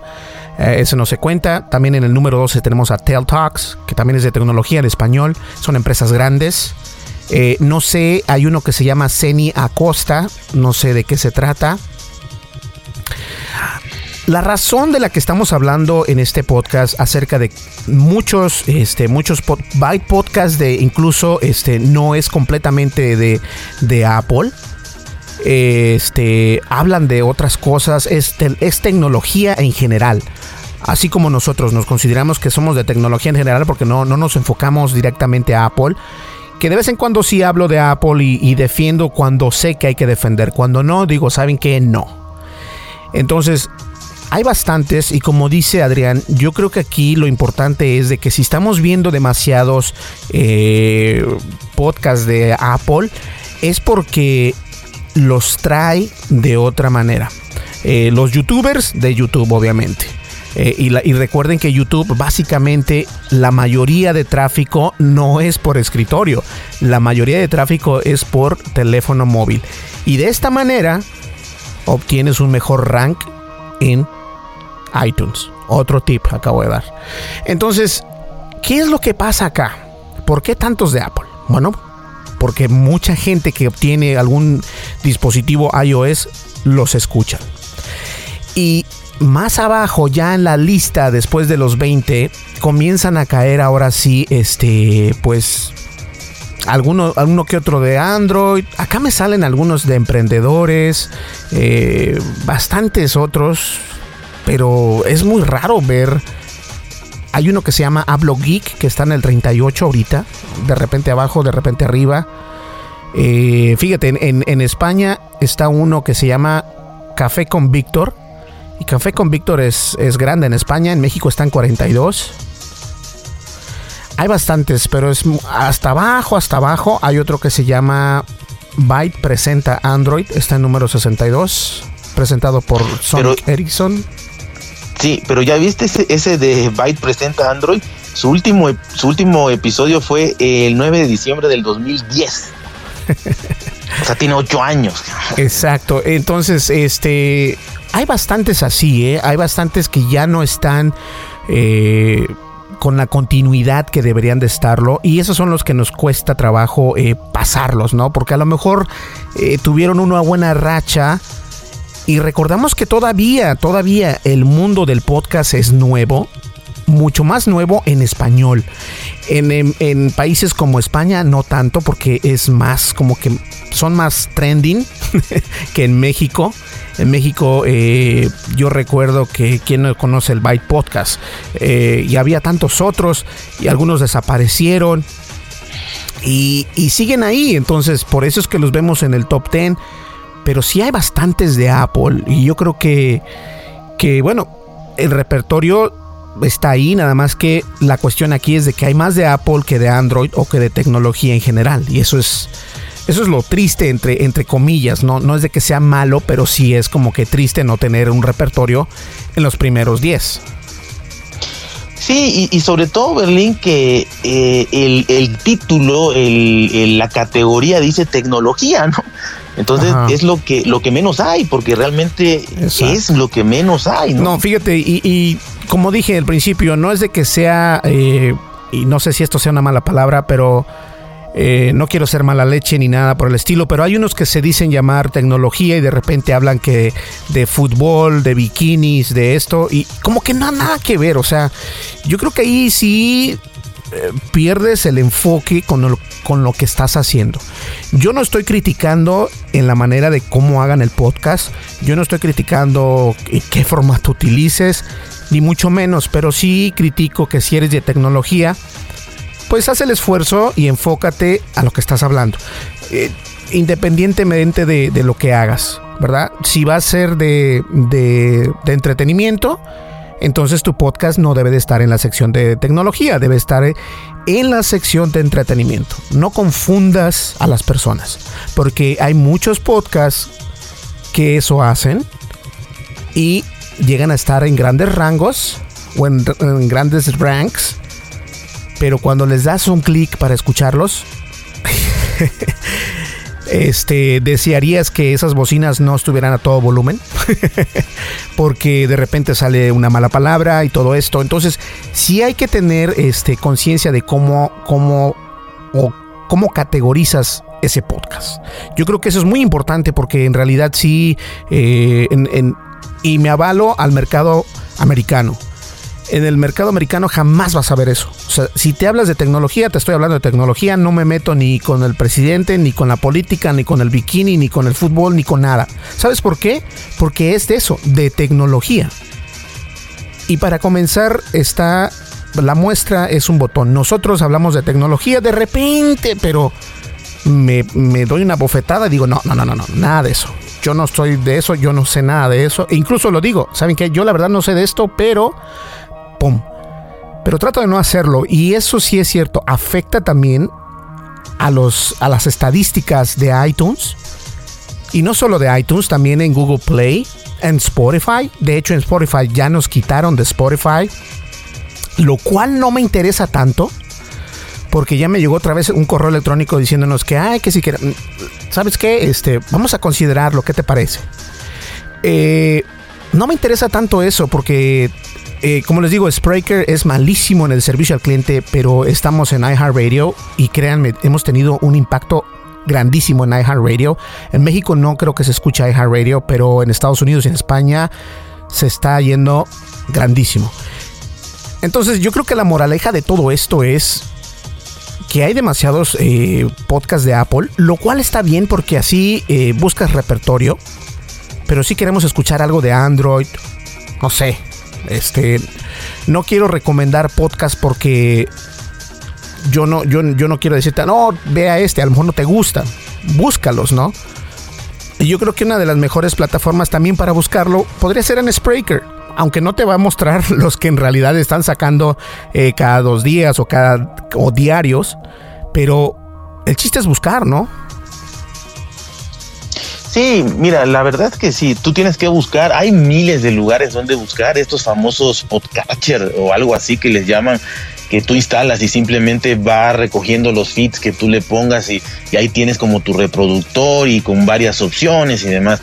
Eh, eso no se cuenta. También en el número 12 tenemos a Tel Talks, que también es de tecnología en español. Son empresas grandes. Eh, no sé, hay uno que se llama Ceni Acosta, no sé de qué se trata. La razón de la que estamos hablando en este podcast acerca de muchos, este, muchos pod, podcasts de incluso este, no es completamente de, de Apple. Este, hablan de otras cosas, es, es tecnología en general. Así como nosotros nos consideramos que somos de tecnología en general porque no, no nos enfocamos directamente a Apple que de vez en cuando sí hablo de Apple y, defiendo cuando sé que hay que defender. Cuando no, digo, ¿saben qué? No. Entonces, hay bastantes y como dice Adrián, yo creo que aquí lo importante es de que si estamos viendo demasiados eh, podcasts de Apple, es porque los trae de otra manera. Eh, los youtubers de YouTube, obviamente. Eh, y, y recuerden que YouTube básicamente la mayoría de tráfico no es por escritorio, la mayoría de tráfico es por teléfono móvil. Y de esta manera obtienes un mejor rank en iTunes. Otro tip acabo de dar. Entonces, ¿qué es lo que pasa acá? ¿Por qué tantos de Apple? Bueno, porque mucha gente que obtiene algún dispositivo iOS los escucha. Y más abajo, ya en la lista, después de los 20, comienzan a caer ahora sí, este, pues, alguno, alguno que otro de Android. Acá me salen algunos de emprendedores, eh, bastantes otros, pero es muy raro ver. Hay uno que se llama Hablo Geek, que está en el 38 ahorita, de repente abajo, de repente arriba. Eh, fíjate, en, en España está uno que se llama Café con Víctor. Y Café con Víctor es, es grande en España, en México están 42. Hay bastantes, pero es hasta abajo, hasta abajo. Hay otro que se llama Byte Presenta Android, está en número 62, presentado por Sonic Ericsson. Sí, pero ya viste ese, ese de Byte Presenta Android. Su último, su último episodio fue el 9 de diciembre del 2010. o sea, tiene ocho años. Exacto. Entonces, este, hay bastantes así, ¿eh? Hay bastantes que ya no están eh, con la continuidad que deberían de estarlo. Y esos son los que nos cuesta trabajo eh, pasarlos, ¿no? Porque a lo mejor eh, tuvieron una buena racha. Y recordamos que todavía, todavía el mundo del podcast es nuevo mucho más nuevo en español. En, en, países como España no tanto porque es más como que son más trending que en México. En México eh, yo recuerdo que quien no conoce el Byte Podcast eh, y había tantos otros y algunos desaparecieron. Y, y, siguen ahí, entonces por eso es que los vemos en el top 10. Pero sí hay bastantes de Apple y yo creo que, que bueno, el repertorio está ahí, nada más que la cuestión aquí es de que hay más de Apple que de Android o que de tecnología en general. Y eso es, eso es lo triste entre, entre comillas, ¿no? no es de que sea malo, pero sí es como que triste no tener un repertorio en los primeros 10. Sí, y, y, sobre todo, Berlín, que eh, el, el, título, el, el, la categoría dice tecnología, ¿no? Entonces Ajá. es lo que, lo que menos hay, porque realmente Exacto. es lo que menos hay, ¿no? No, fíjate, y, y como dije al principio, no es de que sea, eh, y no sé si esto sea una mala palabra, pero eh, no quiero ser mala leche ni nada por el estilo, pero hay unos que se dicen llamar tecnología y de repente hablan que de fútbol, de bikinis, de esto, y como que no nada que ver, o sea, yo creo que ahí sí eh, pierdes el enfoque con lo, con lo que estás haciendo. Yo no estoy criticando en la manera de cómo hagan el podcast, yo no estoy criticando qué formato utilices, ni mucho menos, pero sí critico que si eres de tecnología, pues haz el esfuerzo y enfócate a lo que estás hablando, eh, independientemente de, de, lo que hagas, ¿verdad? Si va a ser de, de, de entretenimiento, entonces tu podcast no debe de estar en la sección de tecnología, debe estar en la sección de entretenimiento. No confundas a las personas, porque hay muchos podcasts que eso hacen y llegan a estar en grandes rangos o en, grandes ranks, pero cuando les das un clic para escucharlos, este, desearías que esas bocinas no estuvieran a todo volumen, porque de repente sale una mala palabra y todo esto. Entonces, sí hay que tener este, conciencia de cómo, cómo, o cómo categorizas ese podcast. Yo creo que eso es muy importante porque en realidad sí, eh, en, y me avalo al mercado americano en el mercado americano jamás vas a ver eso. O sea, si te hablas de tecnología, te estoy hablando de tecnología, no me meto ni con el presidente, ni con la política, ni con el bikini, ni con el fútbol, ni con nada. ¿Sabes por qué? Porque es de eso, de tecnología. Y para comenzar está la muestra es un botón. Nosotros hablamos de tecnología de repente, pero me, me doy una bofetada y digo, no, no, no, no, no, nada de eso. Yo no estoy de eso, yo no sé nada de eso. E incluso lo digo, ¿saben qué? Yo la verdad no sé de esto, pero ¡pum! Pero trato de no hacerlo y eso sí es cierto, afecta también a, los, a las estadísticas de iTunes y no solo de iTunes, también en Google Play en Spotify. De hecho, en Spotify ya nos quitaron de Spotify. Lo cual no me interesa tanto. Porque ya me llegó otra vez un correo electrónico diciéndonos que, ay, que si quieren. ¿Sabes qué? Este, vamos a considerarlo. ¿Qué te parece? Eh, no me interesa tanto eso porque eh, como les digo, Spreaker es malísimo en el servicio al cliente, pero estamos en iHeartRadio y créanme, hemos tenido un impacto grandísimo en iHeartRadio. En México no creo que se escuche iHeartRadio, pero en Estados Unidos y en España se está yendo grandísimo. Entonces yo creo que la moraleja de todo esto es que hay demasiados eh, podcasts de Apple, lo cual está bien porque así eh, buscas repertorio. Pero si queremos escuchar algo de Android, no sé, este, no quiero recomendar podcast porque yo no, yo, yo no quiero decirte, no, vea este, a lo mejor no te gusta. Búscalos, ¿no? Y yo creo que una de las mejores plataformas también para buscarlo podría ser en Spreaker. Aunque no te va a mostrar los que en realidad están sacando eh, cada dos días o cada o diarios. Pero el chiste es buscar, ¿no? Sí, mira, la verdad es que sí, tú tienes que buscar, hay miles de lugares donde buscar estos famosos podcatcher o algo así que les llaman, que tú instalas y simplemente va recogiendo los feeds que tú le pongas y, ahí tienes como tu reproductor y con varias opciones y demás.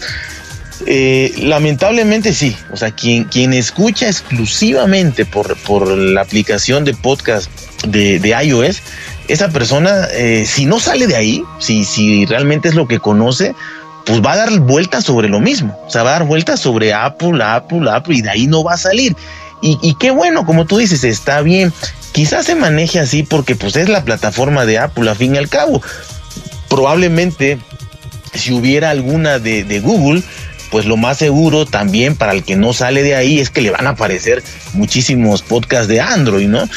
Eh, lamentablemente sí, o sea, quien, quien escucha exclusivamente por, por la aplicación de podcast de, de iOS, esa persona, eh, si no sale de ahí, si, si realmente es lo que conoce, pues va a dar vueltas sobre lo mismo. O sea, va a dar vueltas sobre Apple, Apple, Apple, y de ahí no va a salir. Y, qué bueno, como tú dices, está bien. Quizás se maneje así porque pues es la plataforma de Apple, a fin y al cabo. Probablemente, si hubiera alguna de, de Google, pues lo más seguro también para el que no sale de ahí es que le van a aparecer muchísimos podcasts de Android, ¿no?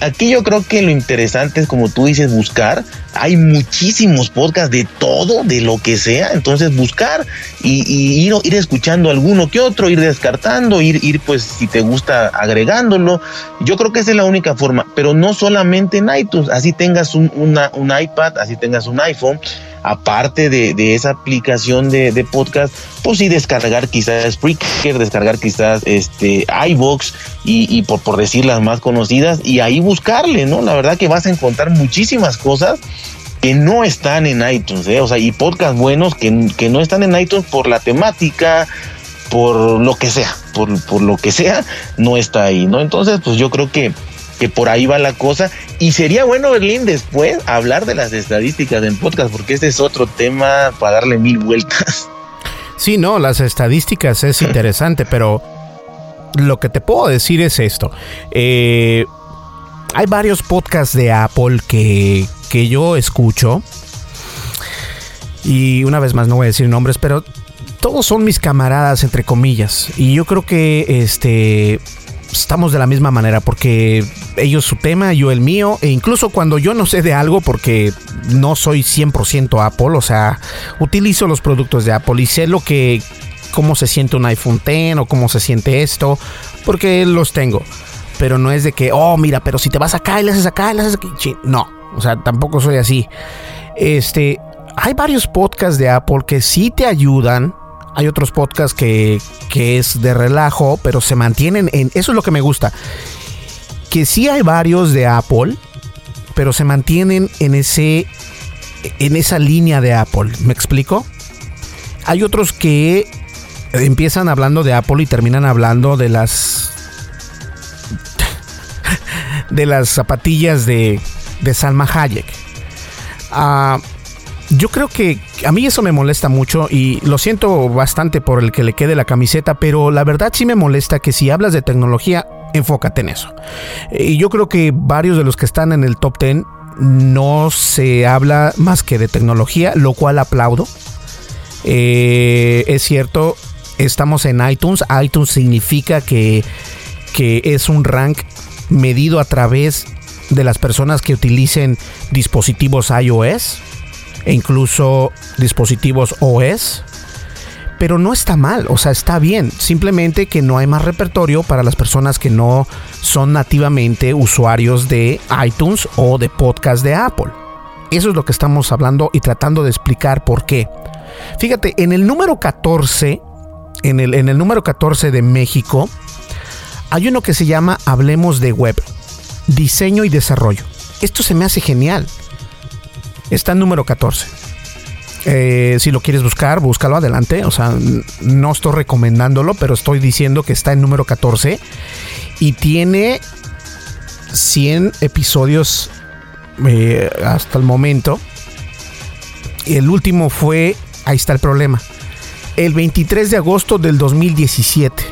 Aquí yo creo que lo interesante es, como tú dices, buscar. Hay muchísimos podcasts de todo, de lo que sea. Entonces buscar y, ir, ir, escuchando alguno que otro, ir descartando, ir, ir, pues, si te gusta, agregándolo. Yo creo que esa es la única forma, pero no solamente en iTunes. Así tengas un, un iPad, así tengas un iPhone aparte de, esa aplicación de, podcast, pues sí descargar quizás Spreaker, descargar quizás este iBox y, por, por decir las más conocidas y ahí buscarle, ¿no? La verdad que vas a encontrar muchísimas cosas que no están en iTunes, ¿eh? o sea, y podcasts buenos que, que no están en iTunes por la temática, por lo que sea, por, por lo que sea, no está ahí, ¿no? Entonces, pues yo creo que que por ahí va la cosa. Y sería bueno, Berlín, después hablar de las estadísticas en podcast, porque este es otro tema para darle mil vueltas. Sí, no, las estadísticas es interesante, pero lo que te puedo decir es esto. Eh, hay varios podcasts de Apple que, que yo escucho. Y una vez más no voy a decir nombres, pero todos son mis camaradas, entre comillas. Y yo creo que este estamos de la misma manera porque ellos su tema, yo el mío, e incluso cuando yo no sé de algo porque no soy 100% Apple, o sea, utilizo los productos de Apple y sé lo que cómo se siente un iPhone X o cómo se siente esto, porque los tengo. Pero no es de que, oh, mira, pero si te vas acá y le haces acá y le haces aquí. No, o sea, tampoco soy así. Este, hay varios podcasts de Apple que sí te ayudan hay otros podcasts que, es de relajo, pero se mantienen en... Eso es lo que me gusta. Que sí hay varios de Apple, pero se mantienen en ese... En esa línea de Apple. ¿Me explico? Hay otros que empiezan hablando de Apple y terminan hablando de las... de las zapatillas de, de Salma Hayek. Ah yo creo que a mí eso me molesta mucho y lo siento bastante por el que le quede la camiseta, pero la verdad sí me molesta que si hablas de tecnología, enfócate en eso. Y yo creo que varios de los que están en el top 10 no se habla más que de tecnología, lo cual aplaudo. Eh, es cierto, estamos en iTunes. iTunes significa que, que es un rank medido a través de las personas que utilicen dispositivos iOS e incluso dispositivos OS. Pero no está mal, o sea, está bien. Simplemente que no hay más repertorio para las personas que no son nativamente usuarios de iTunes o de podcast de Apple. Eso es lo que estamos hablando y tratando de explicar por qué. Fíjate, en el número 14 en el, en el número 14 de México, hay uno que se llama Hablemos de Web, Diseño y Desarrollo. Esto se me hace genial. Está en número 14. Eh, si lo quieres buscar, búscalo adelante. O sea, no estoy recomendándolo, pero estoy diciendo que está en número 14 y tiene 100 episodios eh, hasta el momento. El último fue, ahí está el problema, el 23 de agosto del 2017.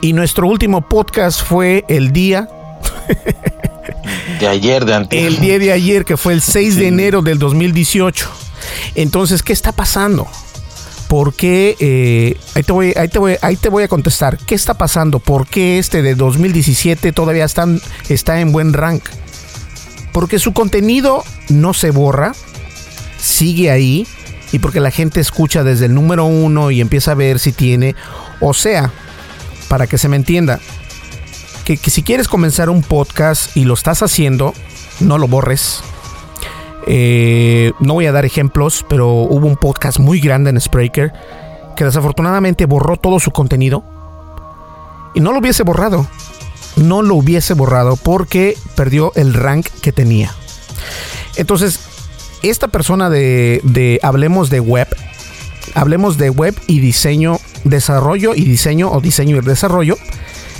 Y nuestro último podcast fue el día... de ayer, de antes. El día de ayer, que fue el 6 de enero del 2018. Entonces, ¿qué está pasando? ¿Por qué? Eh, ahí, te voy, ahí, te voy, ahí te voy a contestar. ¿Qué está pasando? ¿Por qué este de 2017 todavía están, está en buen rank? Porque su contenido no se borra, sigue ahí y porque la gente escucha desde el número uno y empieza a ver si tiene, o sea, para que se me entienda, que, si quieres comenzar un podcast y lo estás haciendo, no lo borres, eh, no voy a dar ejemplos, pero hubo un podcast muy grande en Spreaker que desafortunadamente borró todo su contenido. Y no lo hubiese borrado. No lo hubiese borrado porque perdió el rank que tenía. Entonces, esta persona de Hablemos de Web, Hablemos de Web y diseño, desarrollo y diseño o diseño y desarrollo,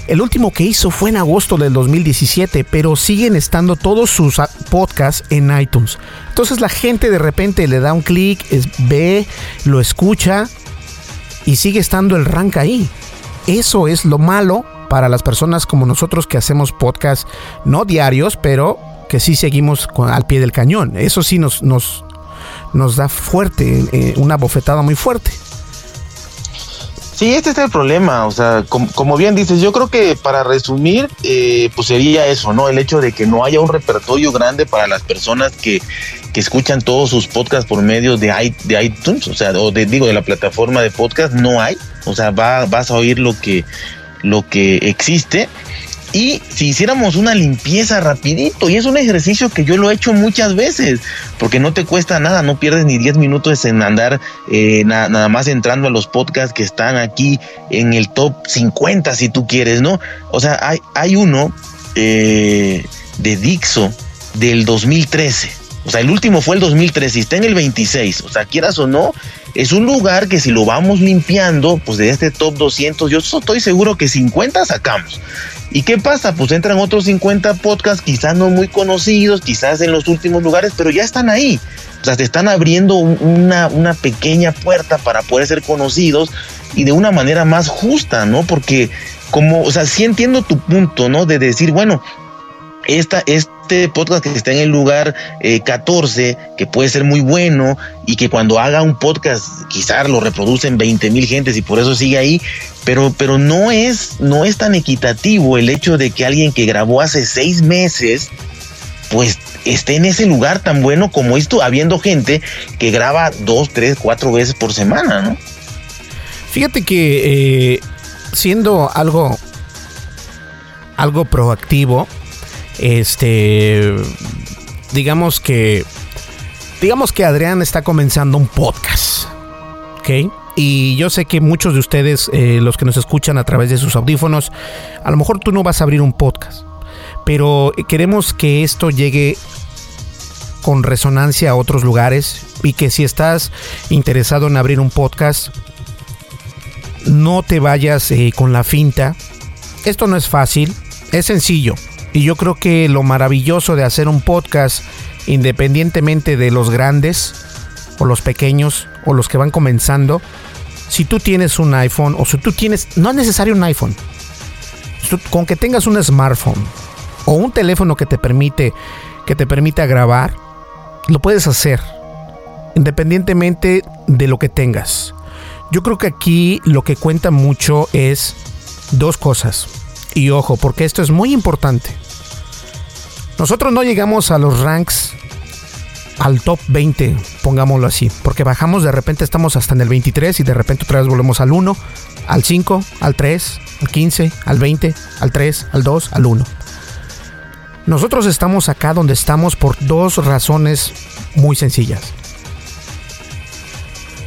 el último que hizo fue en agosto del 2017, pero siguen estando todos sus ah, podcasts en iTunes. Entonces la gente de repente le da un clic, ve, lo escucha y sigue estando el rank ahí. Eso es lo malo para las personas como nosotros que hacemos podcasts no diarios, pero que sí seguimos al pie del cañón. Eso sí nos, nos, nos da fuerte, eh, una bofetada muy fuerte. Sí, este es el problema, o sea, como, bien dices, yo creo que para resumir, eh, pues sería eso, ¿no? El hecho de que no haya un repertorio grande para las personas que, que escuchan todos sus podcasts por medio de, de iTunes, o sea, o de, digo, de la plataforma de podcast, no hay, o sea, va, vas a oír lo que, lo que existe y si hiciéramos una limpieza rapidito, y es un ejercicio que yo lo he hecho muchas veces, porque no te cuesta nada, no pierdes ni 10 minutos en andar eh, nada más entrando a los podcasts que están aquí en el top 50 si tú quieres, ¿no? O sea, hay, hay uno eh, de Dixo del 2013. O sea, el último fue el 2013 y está en el 26. O sea, quieras o no, es un lugar que si lo vamos limpiando, pues de este top 200, yo estoy seguro que 50 sacamos. ¿Y qué pasa? Pues entran otros 50 podcasts, quizás no muy conocidos, quizás en los últimos lugares, pero ya están ahí. O sea, te están abriendo una, una pequeña puerta para poder ser conocidos y de una manera más justa, ¿no? Porque como, o sea, sí entiendo tu punto, ¿no? De decir, bueno, esta, este podcast que está en el lugar 14, eh, que puede ser muy bueno y que cuando haga un podcast quizás lo reproducen 20 mil gentes y por eso sigue ahí, pero, pero no, es, no es tan equitativo el hecho de que alguien que grabó hace seis meses, pues esté en ese lugar tan bueno como esto, habiendo gente que graba dos, tres, cuatro veces por semana, ¿no? Fíjate que eh, siendo algo, algo proactivo, este, digamos que, digamos que Adrián está comenzando un podcast, ¿ok? Y yo sé que muchos de ustedes, eh, los que nos escuchan a través de sus audífonos, a lo mejor tú no vas a abrir un podcast, pero queremos que esto llegue con resonancia a otros lugares y que si estás interesado en abrir un podcast, no te vayas eh, con la finta. Esto no es fácil, es sencillo. Y yo creo que lo maravilloso de hacer un podcast, independientemente de los grandes o los pequeños o los que van comenzando, si tú tienes un iPhone o si tú tienes, no es necesario un iPhone, con que tengas un smartphone o un teléfono que te permite que te permita grabar, lo puedes hacer independientemente de lo que tengas. Yo creo que aquí lo que cuenta mucho es dos cosas. Y ojo, porque esto es muy importante. Nosotros no llegamos a los ranks al top 20, pongámoslo así, porque bajamos, de repente estamos hasta en el 23 y de repente otra vez volvemos al 1, al 5, al 3, al 15, al 20, al 3, al 2, al 1. Nosotros estamos acá donde estamos por dos razones muy sencillas.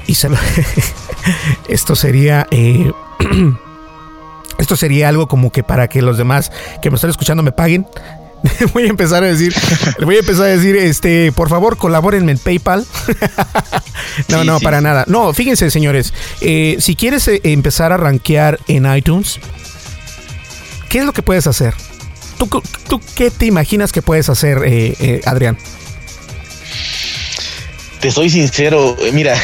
Y se, esto sería... Eh, esto sería algo como que para que los demás que me están escuchando me paguen. voy a empezar a decir, voy a empezar a decir, este, por favor, colabórenme en PayPal. no, no, para nada. No, fíjense, señores, eh, si quieres eh, empezar a rankear en iTunes, ¿qué es lo que puedes hacer? ¿Tú, tú qué te imaginas que puedes hacer, eh, Adrián? Te soy sincero, mira,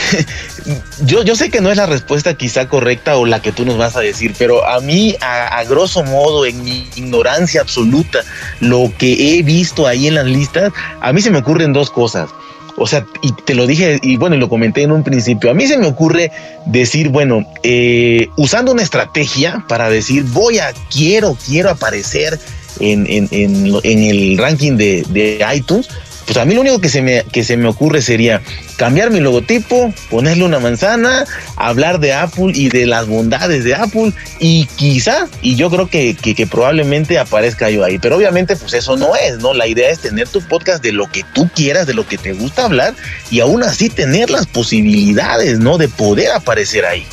yo, yo sé que no es la respuesta quizá correcta o la que tú nos vas a decir, pero a mí, a, grosso modo, en mi ignorancia absoluta, lo que he visto ahí en las listas, a mí se me ocurren dos cosas. O sea, y te lo dije, y bueno, y lo comenté en un principio, a mí se me ocurre decir, bueno, eh, usando una estrategia para decir, voy a, quiero, quiero aparecer en, en, en, el ranking de, de iTunes, pues a mí lo único que se me, que se me ocurre sería cambiar mi logotipo, ponerle una manzana, hablar de Apple y de las bondades de Apple y quizá, y yo creo que, que, probablemente aparezca yo ahí, pero obviamente pues eso no es, ¿no? La idea es tener tu podcast de lo que tú quieras, de lo que te gusta hablar y aún así tener las posibilidades, ¿no? De poder aparecer ahí.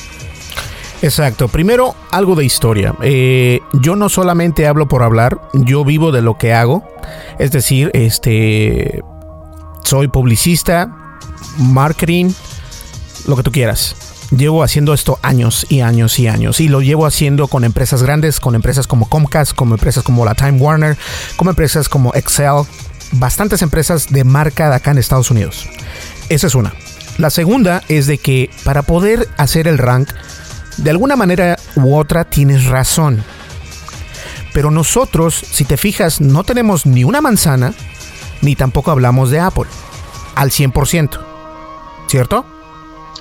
Exacto. Primero, algo de historia. Eh, yo no solamente hablo por hablar, yo vivo de lo que hago. Es decir, este, soy publicista, marketing, lo que tú quieras. Llevo haciendo esto años y años y años y lo llevo haciendo con empresas grandes, con empresas como Comcast, como empresas como la Time Warner, como empresas como Excel, bastantes empresas de marca de acá en Estados Unidos. Esa es una. La segunda es de que para poder hacer el rank de alguna manera u otra tienes razón. Pero nosotros, si te fijas, no tenemos ni una manzana, ni tampoco hablamos de Apple. Al 100%. ¿Cierto?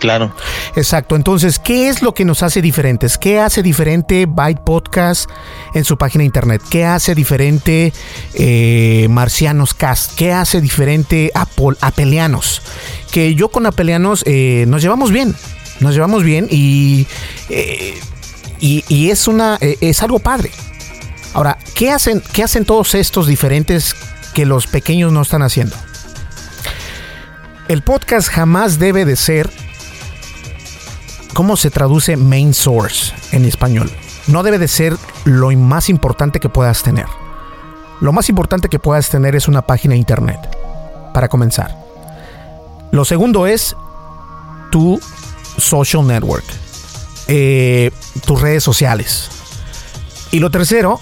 Claro. Exacto. Entonces, ¿qué es lo que nos hace diferentes? ¿Qué hace diferente Byte Podcast en su página de internet? ¿Qué hace diferente eh, Marcianos Cast? ¿Qué hace diferente Apple, Apelianos? Que yo con Apelianos eh, nos llevamos bien nos llevamos bien y, eh, y, es, una, eh, es algo padre. Ahora, ¿qué hacen, ¿qué hacen todos estos diferentes que los pequeños no están haciendo? El podcast jamás debe de ser, ¿cómo se traduce main source en español? No debe de ser lo más importante que puedas tener. Lo más importante que puedas tener es una página de internet, para comenzar. Lo segundo es tu social network, eh, tus redes sociales. Y lo tercero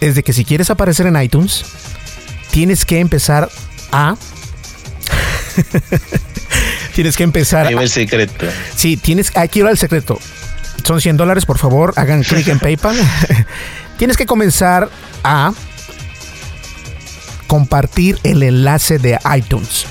es de que si quieres aparecer en iTunes, tienes que empezar a... tienes que empezar... Ahí el secreto. Sí, tienes... Aquí va el secreto. Son 100 dólares, por favor, hagan clic en PayPal. tienes que comenzar a compartir el enlace de iTunes.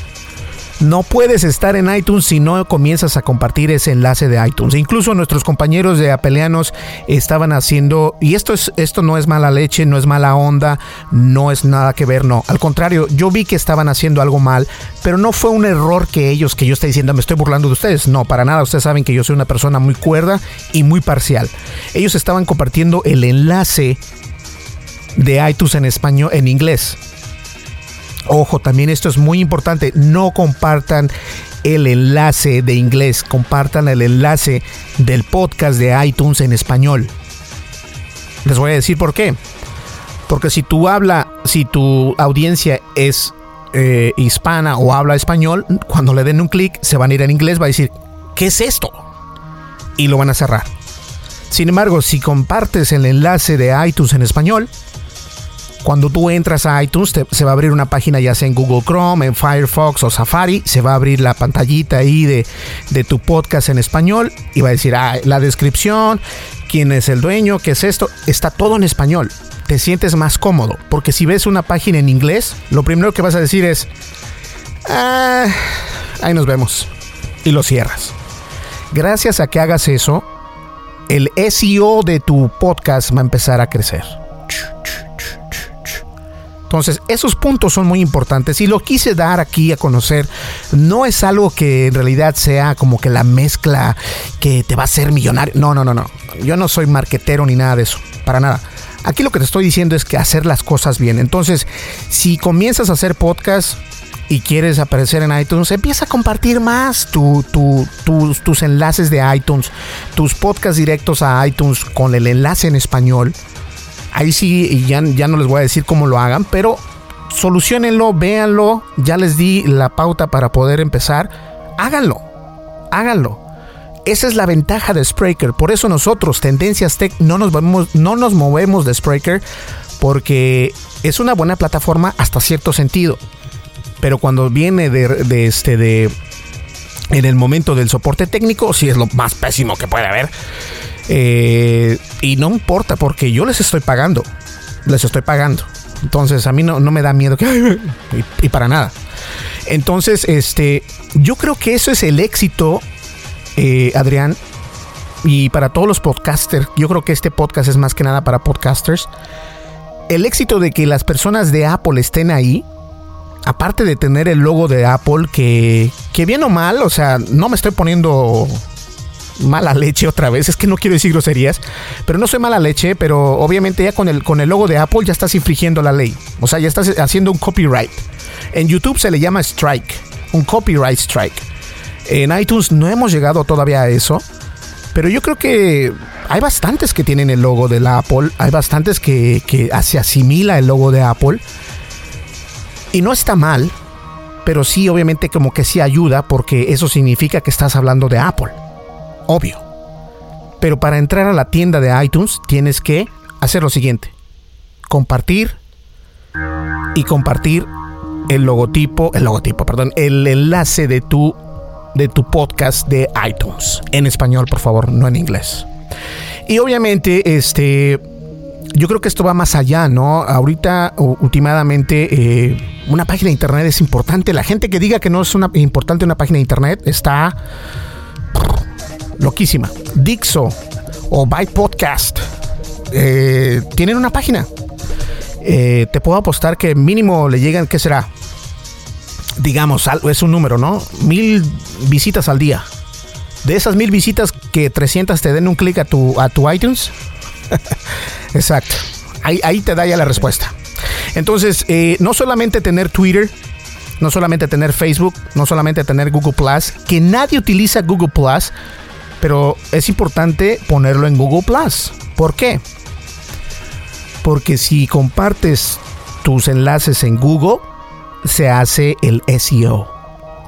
No puedes estar en iTunes si no comienzas a compartir ese enlace de iTunes. Incluso nuestros compañeros de Apeleanos estaban haciendo, y esto, es, esto no es mala leche, no es mala onda, no es nada que ver, no. Al contrario, yo vi que estaban haciendo algo mal, pero no fue un error que ellos, que yo esté diciendo, me estoy burlando de ustedes. No, para nada. Ustedes saben que yo soy una persona muy cuerda y muy parcial. Ellos estaban compartiendo el enlace de iTunes en español, en inglés. Ojo, también esto es muy importante, no compartan el enlace de inglés, compartan el enlace del podcast de iTunes en español. Les voy a decir por qué. Porque si tú habla, si tu audiencia es eh, hispana o habla español, cuando le den un clic se van a ir en inglés, va a decir, ¿qué es esto? Y lo van a cerrar. Sin embargo, si compartes el enlace de iTunes en español, cuando tú entras a iTunes, se va a abrir una página ya sea en Google Chrome, en Firefox o Safari. Se va a abrir la pantallita ahí de, de tu podcast en español y va a decir ah, la descripción, quién es el dueño, qué es esto. Está todo en español. Te sientes más cómodo. Porque si ves una página en inglés, lo primero que vas a decir es, ah, ahí nos vemos. Y lo cierras. Gracias a que hagas eso, el SEO de tu podcast va a empezar a crecer. Entonces, esos puntos son muy importantes y lo quise dar aquí a conocer. No es algo que en realidad sea como que la mezcla que te va a hacer millonario. No, no, no, no. Yo no soy marquetero ni nada de eso, para nada. Aquí lo que te estoy diciendo es que hacer las cosas bien. Entonces, si comienzas a hacer podcast, y quieres aparecer en iTunes, empieza a compartir más tus enlaces de iTunes, tus podcasts directos a iTunes con el enlace en español. Ahí sí, ya, ya no les voy a decir cómo lo hagan, pero solucionenlo, véanlo. Ya les di la pauta para poder empezar. Háganlo, háganlo. Esa es la ventaja de Spreaker. Por eso nosotros, Tendencias Tech, no nos, movemos, no nos movemos de Spreaker porque es una buena plataforma hasta cierto sentido. Pero cuando viene de, este de en el momento del soporte técnico, sí es lo más pésimo que puede haber. Eh, y no importa porque yo les estoy pagando. Les estoy pagando. Entonces a mí no, me da miedo que... Y, para nada. Entonces, este, yo creo que eso es el éxito, eh, Adrián. Y para todos los podcasters, yo creo que este podcast es más que nada para podcasters. El éxito de que las personas de Apple estén ahí aparte de tener el logo de Apple, que, que bien o mal, o sea, no me estoy poniendo mala leche otra vez, es que no quiero decir groserías, pero no soy mala leche, pero obviamente ya con el, con el logo de Apple ya estás infringiendo la ley, o sea, ya estás haciendo un copyright. En YouTube se le llama strike, un copyright strike. En iTunes no hemos llegado todavía a eso, pero yo creo que hay bastantes que tienen el logo de la Apple, hay bastantes que, que se asimila el logo de Apple. Y no está mal, pero sí obviamente como que sí ayuda porque eso significa que estás hablando de Apple. Obvio. Pero para entrar a la tienda de iTunes tienes que hacer lo siguiente. Compartir y compartir el logotipo, el logotipo, perdón, el enlace de tu de tu podcast de iTunes en español, por favor, no en inglés. Y obviamente este yo creo que esto va más allá, ¿no? Ahorita, últimamente, eh, una página de internet es importante. La gente que diga que no es importante una página de internet está loquísima. Dixo o Byte Podcast eh, tienen una página. Eh, te puedo apostar que mínimo le llegan, ¿qué será? Digamos, es un número, ¿no? Mil visitas al día. De esas mil visitas que 300 te den un clic a tu, a tu iTunes, Exacto. Ahí, te da ya la respuesta. Entonces, eh, no solamente tener Twitter, no solamente tener Facebook, no solamente tener Google Plus, que nadie utiliza Google Plus, pero es importante ponerlo en Google Plus. ¿Por qué? Porque si compartes tus enlaces en Google, se hace el SEO.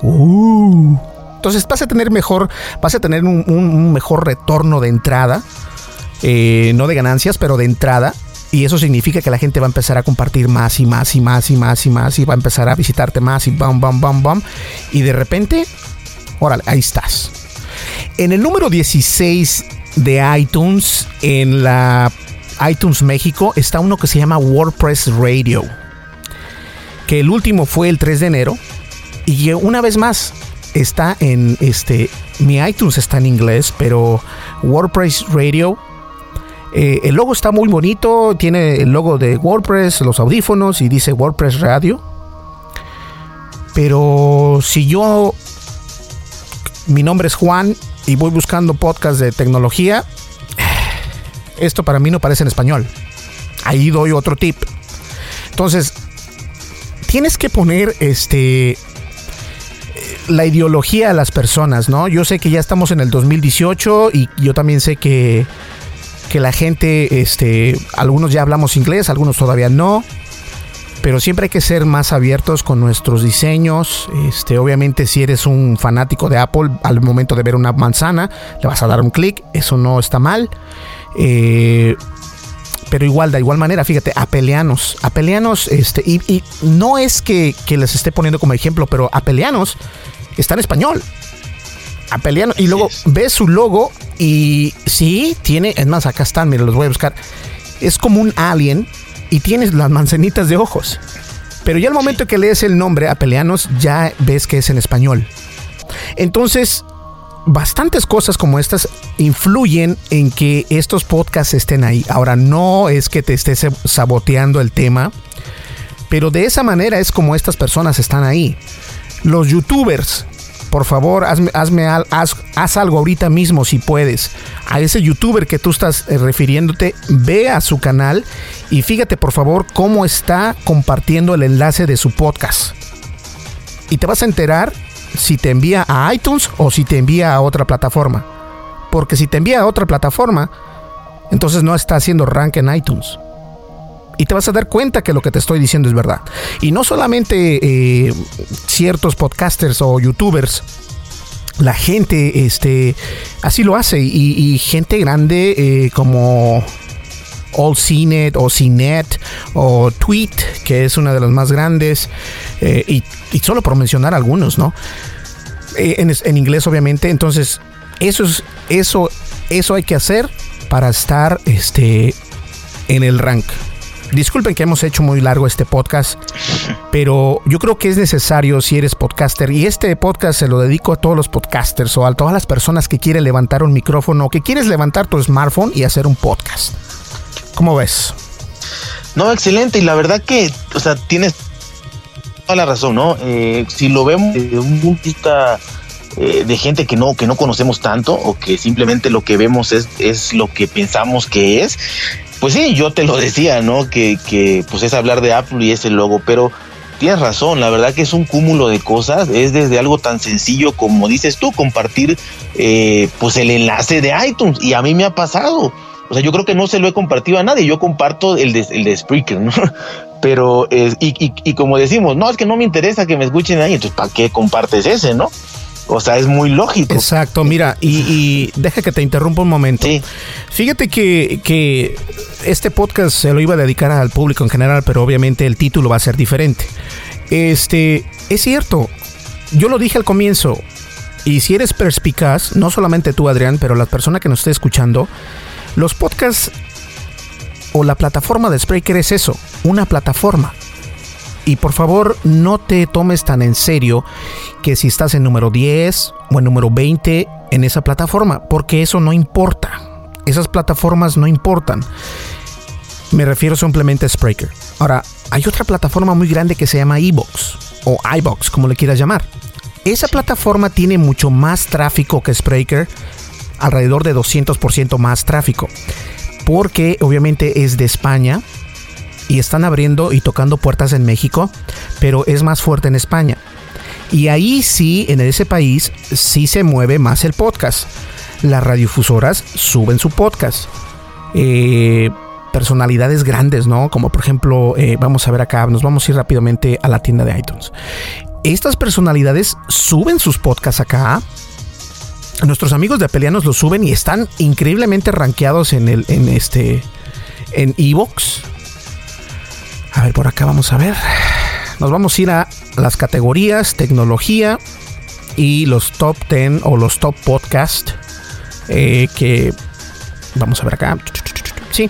Uh. Entonces vas a tener mejor, vas a tener un mejor retorno de entrada eh, no de ganancias, pero de entrada. Y eso significa que la gente va a empezar a compartir más y más y más y más y más y va a empezar a visitarte más y bam, bam, bam, bam. Y de repente, órale, ahí estás. En el número 16 de iTunes, en la iTunes México, está uno que se llama WordPress Radio. Que el último fue el 3 de enero. Y una vez más, está en este. Mi iTunes está en inglés, pero WordPress Radio eh, el logo está muy bonito, tiene el logo de WordPress, los audífonos y dice WordPress Radio. Pero si yo, mi nombre es Juan y voy buscando podcast de tecnología, esto para mí no parece en español. Ahí doy otro tip. Entonces, tienes que poner este la ideología a las personas, ¿no? Yo sé que ya estamos en el 2018 y yo también sé que que la gente, este, algunos ya hablamos inglés, algunos todavía no, pero siempre hay que ser más abiertos con nuestros diseños. Este, obviamente, si eres un fanático de Apple, al momento de ver una manzana, le vas a dar un clic, eso no está mal. Eh, pero igual, de igual manera, fíjate, apelianos, apelianos, este, y, y no es que, que, les esté poniendo como ejemplo, pero apelianos está en español. Apelianos, y luego ves su logo y sí, tiene, es más, acá están, mira, los voy a buscar. Es como un alien y tienes las manzanitas de ojos. Pero ya al momento que lees el nombre Apelianos, ya ves que es en español. Entonces, bastantes cosas como estas influyen en que estos podcasts estén ahí. Ahora, no es que te estés saboteando el tema, pero de esa manera es como estas personas están ahí. Los youtubers por favor, hazme, haz, algo ahorita mismo si puedes. A ese youtuber que tú estás eh, refiriéndote, ve a su canal y fíjate por favor cómo está compartiendo el enlace de su podcast. Y te vas a enterar si te envía a iTunes o si te envía a otra plataforma. Porque si te envía a otra plataforma, entonces no está haciendo rank en iTunes. Y te vas a dar cuenta que lo que te estoy diciendo es verdad. Y no solamente eh, ciertos podcasters o youtubers la gente este así lo hace y, gente grande eh, como All CNET o CNET o Tweet, que es una de las más grandes, eh, y, solo por mencionar algunos, ¿no? Eh, en, inglés, obviamente. Entonces, eso es, eso, eso hay que hacer para estar este, en el rank. Disculpen que hemos hecho muy largo este podcast, pero yo creo que es necesario si eres podcaster y este podcast se lo dedico a todos los podcasters o a todas las personas que quieren levantar un micrófono o que quieres levantar tu smartphone y hacer un podcast. ¿Cómo ves? No, excelente y la verdad que, o sea, tienes toda la razón, ¿no? Eh, si lo vemos de un punto de vista eh, de gente que no, que no conocemos tanto o que simplemente lo que vemos es, es lo que pensamos que es, pues sí, yo te lo decía, ¿no? Que, que pues es hablar de Apple y ese logo, pero tienes razón, la verdad que es un cúmulo de cosas, es desde algo tan sencillo como dices tú, compartir eh, pues el enlace de iTunes y a mí me ha pasado, o sea, yo creo que no se lo he compartido a nadie, yo comparto el de, el de Spreaker, ¿no? Pero, y, y, y como decimos, no, es que no me interesa que me escuchen ahí, entonces ¿para qué compartes ese, no? O sea, es muy lógico. Exacto, mira, y, deja que te interrumpa un momento. Sí. Fíjate que, que este podcast se lo iba a dedicar al público en general, pero obviamente el título va a ser diferente. Este, es cierto, yo lo dije al comienzo, y si eres perspicaz, no solamente tú, Adrián, pero la persona que nos esté escuchando, los podcasts o la plataforma de Spreaker es eso, una plataforma. Y por favor, no te tomes tan en serio que si estás en número 10 o en número 20 en esa plataforma, porque eso no importa. Esas plataformas no importan. Me refiero simplemente a Spreaker. Ahora, hay otra plataforma muy grande que se llama iBox o iBox, como le quieras llamar. Esa plataforma tiene mucho más tráfico que Spreaker, alrededor de 200% más tráfico, porque obviamente es de España y están abriendo y tocando puertas en México, pero es más fuerte en España. Y ahí sí, en ese país, sí se mueve más el podcast. Las radiofusoras suben su podcast. Eh, personalidades grandes, ¿no? Como por ejemplo, eh, vamos a ver acá, nos vamos a ir rápidamente a la tienda de iTunes. Estas personalidades suben sus podcasts acá. Nuestros amigos de Apelianos lo suben y están increíblemente rankeados en el, en este, en Evox. A ver, por acá vamos a ver. Nos vamos a ir a las categorías tecnología y los top 10 o los top podcast eh, que vamos a ver acá. Sí,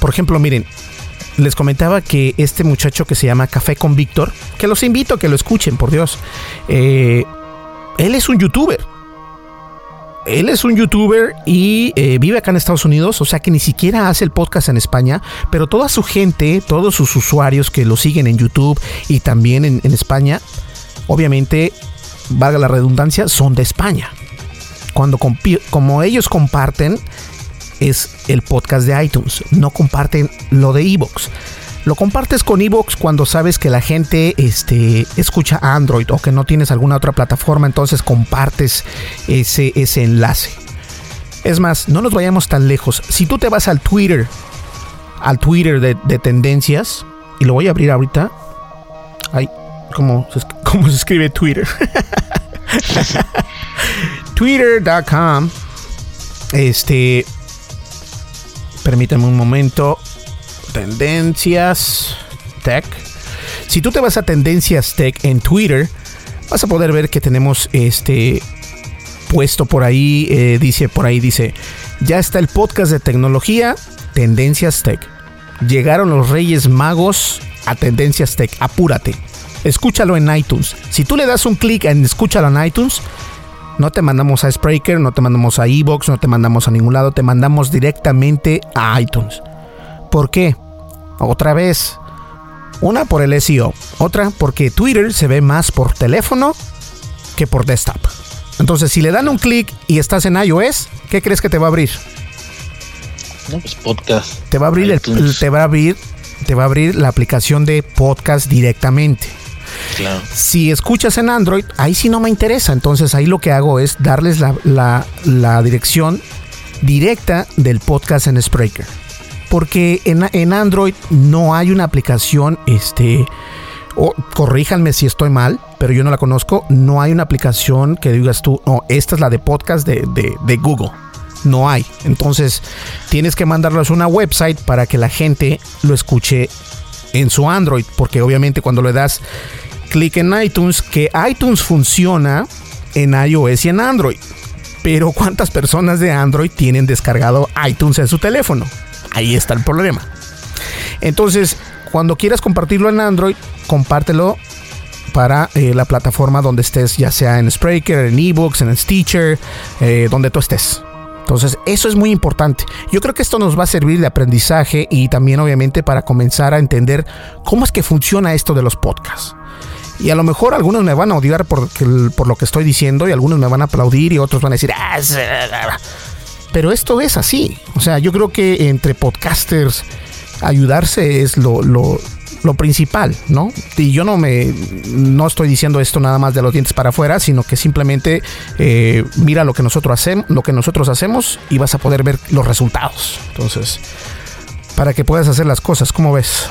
por ejemplo, miren, les comentaba que este muchacho que se llama Café con Víctor, que los invito a que lo escuchen, por Dios. Eh, él es un youtuber él es un youtuber y eh, vive acá en Estados Unidos, o sea que ni siquiera hace el podcast en España, pero toda su gente, todos sus usuarios que lo siguen en YouTube y también en, España, obviamente, valga la redundancia, son de España. Cuando como ellos comparten, es el podcast de iTunes, no comparten lo de Evox. Lo compartes con Evox cuando sabes que la gente este, escucha Android o que no tienes alguna otra plataforma, entonces compartes ese, ese enlace. Es más, no nos vayamos tan lejos. Si tú te vas al Twitter, al Twitter de, tendencias, y lo voy a abrir ahorita. Ay, ¿cómo, cómo se escribe Twitter? Twitter.com. Este. Permítame un momento. Tendencias Tech. Si tú te vas a Tendencias Tech en Twitter, vas a poder ver que tenemos este puesto por ahí, eh, dice por ahí, dice, ya está el podcast de tecnología, Tendencias Tech. Llegaron los Reyes Magos a Tendencias Tech, apúrate. Escúchalo en iTunes. Si tú le das un clic en escúchalo en iTunes, no te mandamos a Spreaker, no te mandamos a Evox, no te mandamos a ningún lado, te mandamos directamente a iTunes. ¿Por qué? Otra vez. Una por el SEO, otra porque Twitter se ve más por teléfono que por desktop. Entonces, si le dan un clic y estás en iOS, ¿qué crees que te va a abrir? No, pues podcast. Te va a abrir el, te va a abrir te va a abrir la aplicación de podcast directamente. Si escuchas en Android, ahí sí no me interesa. Entonces ahí lo que hago es darles la, dirección directa del podcast en Spreaker. Porque en, en Android no hay una aplicación, este, o corríjanme si estoy mal, pero yo no la conozco. No hay una aplicación que digas tú, no, esta es la de podcast de, de Google no hay. Entonces tienes que mandarles una website para que la gente lo escuche en su Android, porque obviamente cuando le das clic en iTunes, que iTunes funciona en iOS y en Android. Pero ¿cuántas personas de Android tienen descargado iTunes en su teléfono? Ahí está el problema. Entonces, cuando quieras compartirlo en Android, compártelo para eh, la plataforma donde estés, ya sea en Spreaker, en eBooks, en Stitcher, eh, donde tú estés. Entonces, eso es muy importante. Yo creo que esto nos va a servir de aprendizaje y también obviamente para comenzar a entender cómo es que funciona esto de los podcasts. Y a lo mejor algunos me van a odiar por, lo que estoy diciendo y algunos me van a aplaudir y otros van a decir, ah, pero esto es así. O sea, yo creo que entre podcasters ayudarse es lo, lo principal, ¿no? Y yo no me no estoy diciendo esto nada más de los dientes para afuera, sino que simplemente eh, mira lo que nosotros hacemos, lo que nosotros hacemos y vas a poder ver los resultados. Entonces, para que puedas hacer las cosas, ¿cómo ves?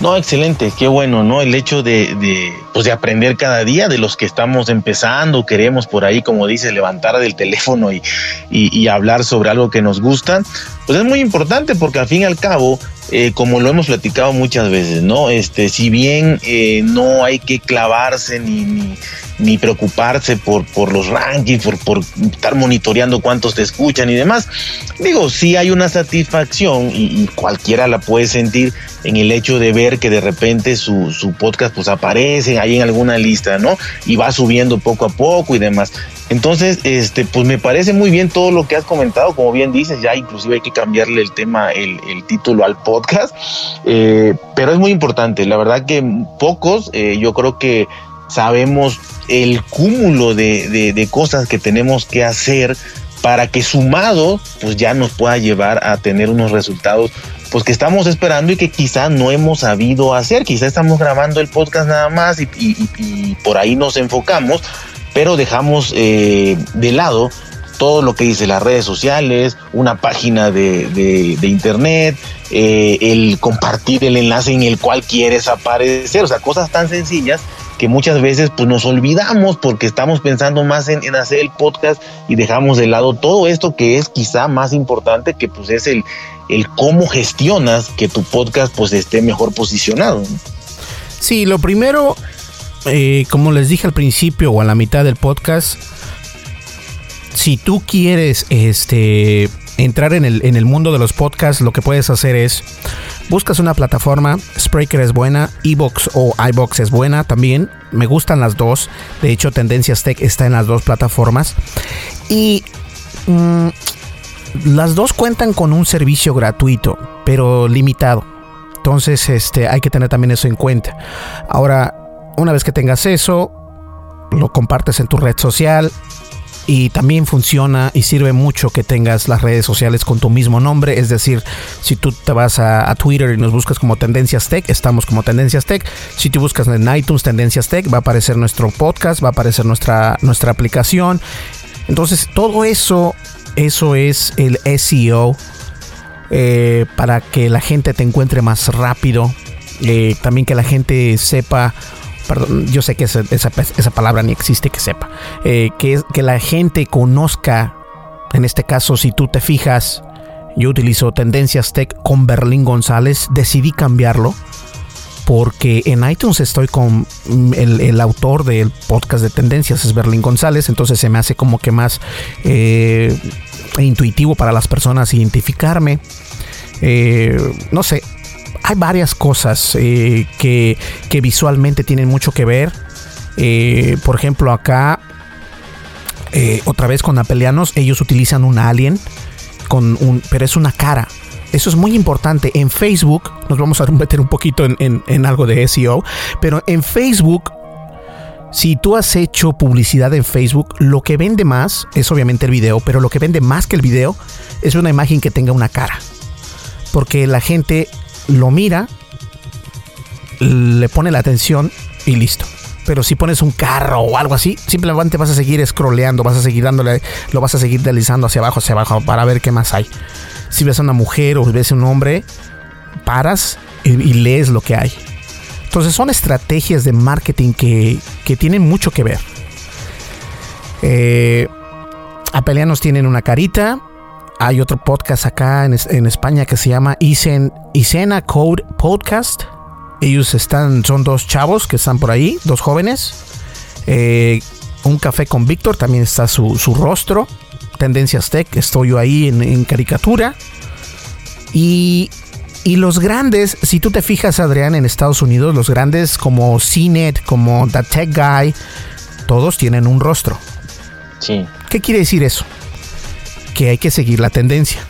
No, excelente, qué bueno, ¿no? El hecho de, de, pues de aprender cada día de los que estamos empezando, queremos por ahí, como dice, levantar del teléfono y, y, hablar sobre algo que nos gusta, pues es muy importante porque al fin y al cabo, eh, como lo hemos platicado muchas veces, ¿no? Este, si bien eh, no hay que clavarse ni, ni preocuparse por, por los rankings, por, por estar monitoreando cuántos te escuchan y demás. Digo, sí hay una satisfacción y, cualquiera la puede sentir en el hecho de ver que de repente su, su, podcast pues aparece ahí en alguna lista, ¿no? Y va subiendo poco a poco y demás. Entonces, este, pues me parece muy bien todo lo que has comentado, como bien dices, ya inclusive hay que cambiarle el tema, el, título al podcast, eh, pero es muy importante, la verdad que pocos, eh, yo creo que sabemos el cúmulo de, cosas que tenemos que hacer para que sumado pues ya nos pueda llevar a tener unos resultados pues que estamos esperando y que quizá no hemos sabido hacer, quizá estamos grabando el podcast nada más y, por ahí nos enfocamos, pero dejamos eh, de lado todo lo que dice las redes sociales, una página de, internet, eh, el compartir el enlace en el cual quieres aparecer, o sea, cosas tan sencillas que muchas veces pues nos olvidamos porque estamos pensando más en, hacer el podcast y dejamos de lado todo esto que es quizá más importante que pues es el, el cómo gestionas que tu podcast pues esté mejor posicionado. Sí, lo primero, eh, como les dije al principio o a la mitad del podcast, si tú quieres este entrar en el, en el mundo de los podcasts, lo que puedes hacer es buscas una plataforma, Spreaker es buena, Evox o iBox es buena también, me gustan las dos, de hecho Tendencias Tech está en las dos plataformas y mm, las dos cuentan con un servicio gratuito, pero limitado. Entonces, este, hay que tener también eso en cuenta. Ahora, una vez que tengas eso, lo compartes en tu red social, y también funciona y sirve mucho que tengas las redes sociales con tu mismo nombre. Es decir, si tú te vas a, Twitter y nos buscas como Tendencias Tech, estamos como Tendencias Tech. Si te buscas en iTunes Tendencias Tech, va a aparecer nuestro podcast, va a aparecer nuestra, nuestra aplicación. Entonces, todo eso, eso es el SEO eh, para que la gente te encuentre más rápido. Eh, también que la gente sepa perdón, yo sé que esa, palabra ni existe que sepa, eh, que, que la gente conozca, en este caso si tú te fijas, yo utilizo Tendencias Tech con Berlín González, decidí cambiarlo porque en iTunes estoy con el, autor del podcast de Tendencias, es Berlín González, entonces se me hace como que más eh, intuitivo para las personas identificarme. Eh, no sé, hay varias cosas eh, que, visualmente tienen mucho que ver. Eh, por ejemplo, acá, eh, otra vez con Apelianos, ellos utilizan un alien, con un, pero es una cara. Eso es muy importante. En Facebook, nos vamos a meter un poquito en, en algo de SEO, pero en Facebook si tú has hecho publicidad en Facebook, lo que vende más es obviamente el video, pero lo que vende más que el video es una imagen que tenga una cara. Porque la gente lo mira, le pone la atención y listo. Pero si pones un carro o algo así, simplemente vas a seguir scrolleando, vas a seguir dándole, lo vas a seguir deslizando hacia abajo, hacia abajo para ver qué más hay. Si ves a una mujer o ves a un hombre, paras y, lees lo que hay. Entonces son estrategias de marketing que, que tienen mucho que ver. Eh, Apelianos tienen una carita. Hay otro podcast acá en, en España que se llama Isena Code Podcast. Ellos están, son dos chavos que están por ahí, dos jóvenes. Eh, un café con Víctor, también está su, rostro. Tendencias Tech, estoy yo ahí en, caricatura. Y, y, los grandes, si tú te fijas, Adrián, en Estados Unidos, los grandes como CNET, como The Tech Guy, todos tienen un rostro. Sí. ¿Qué quiere decir eso? Que hay que seguir la tendencia.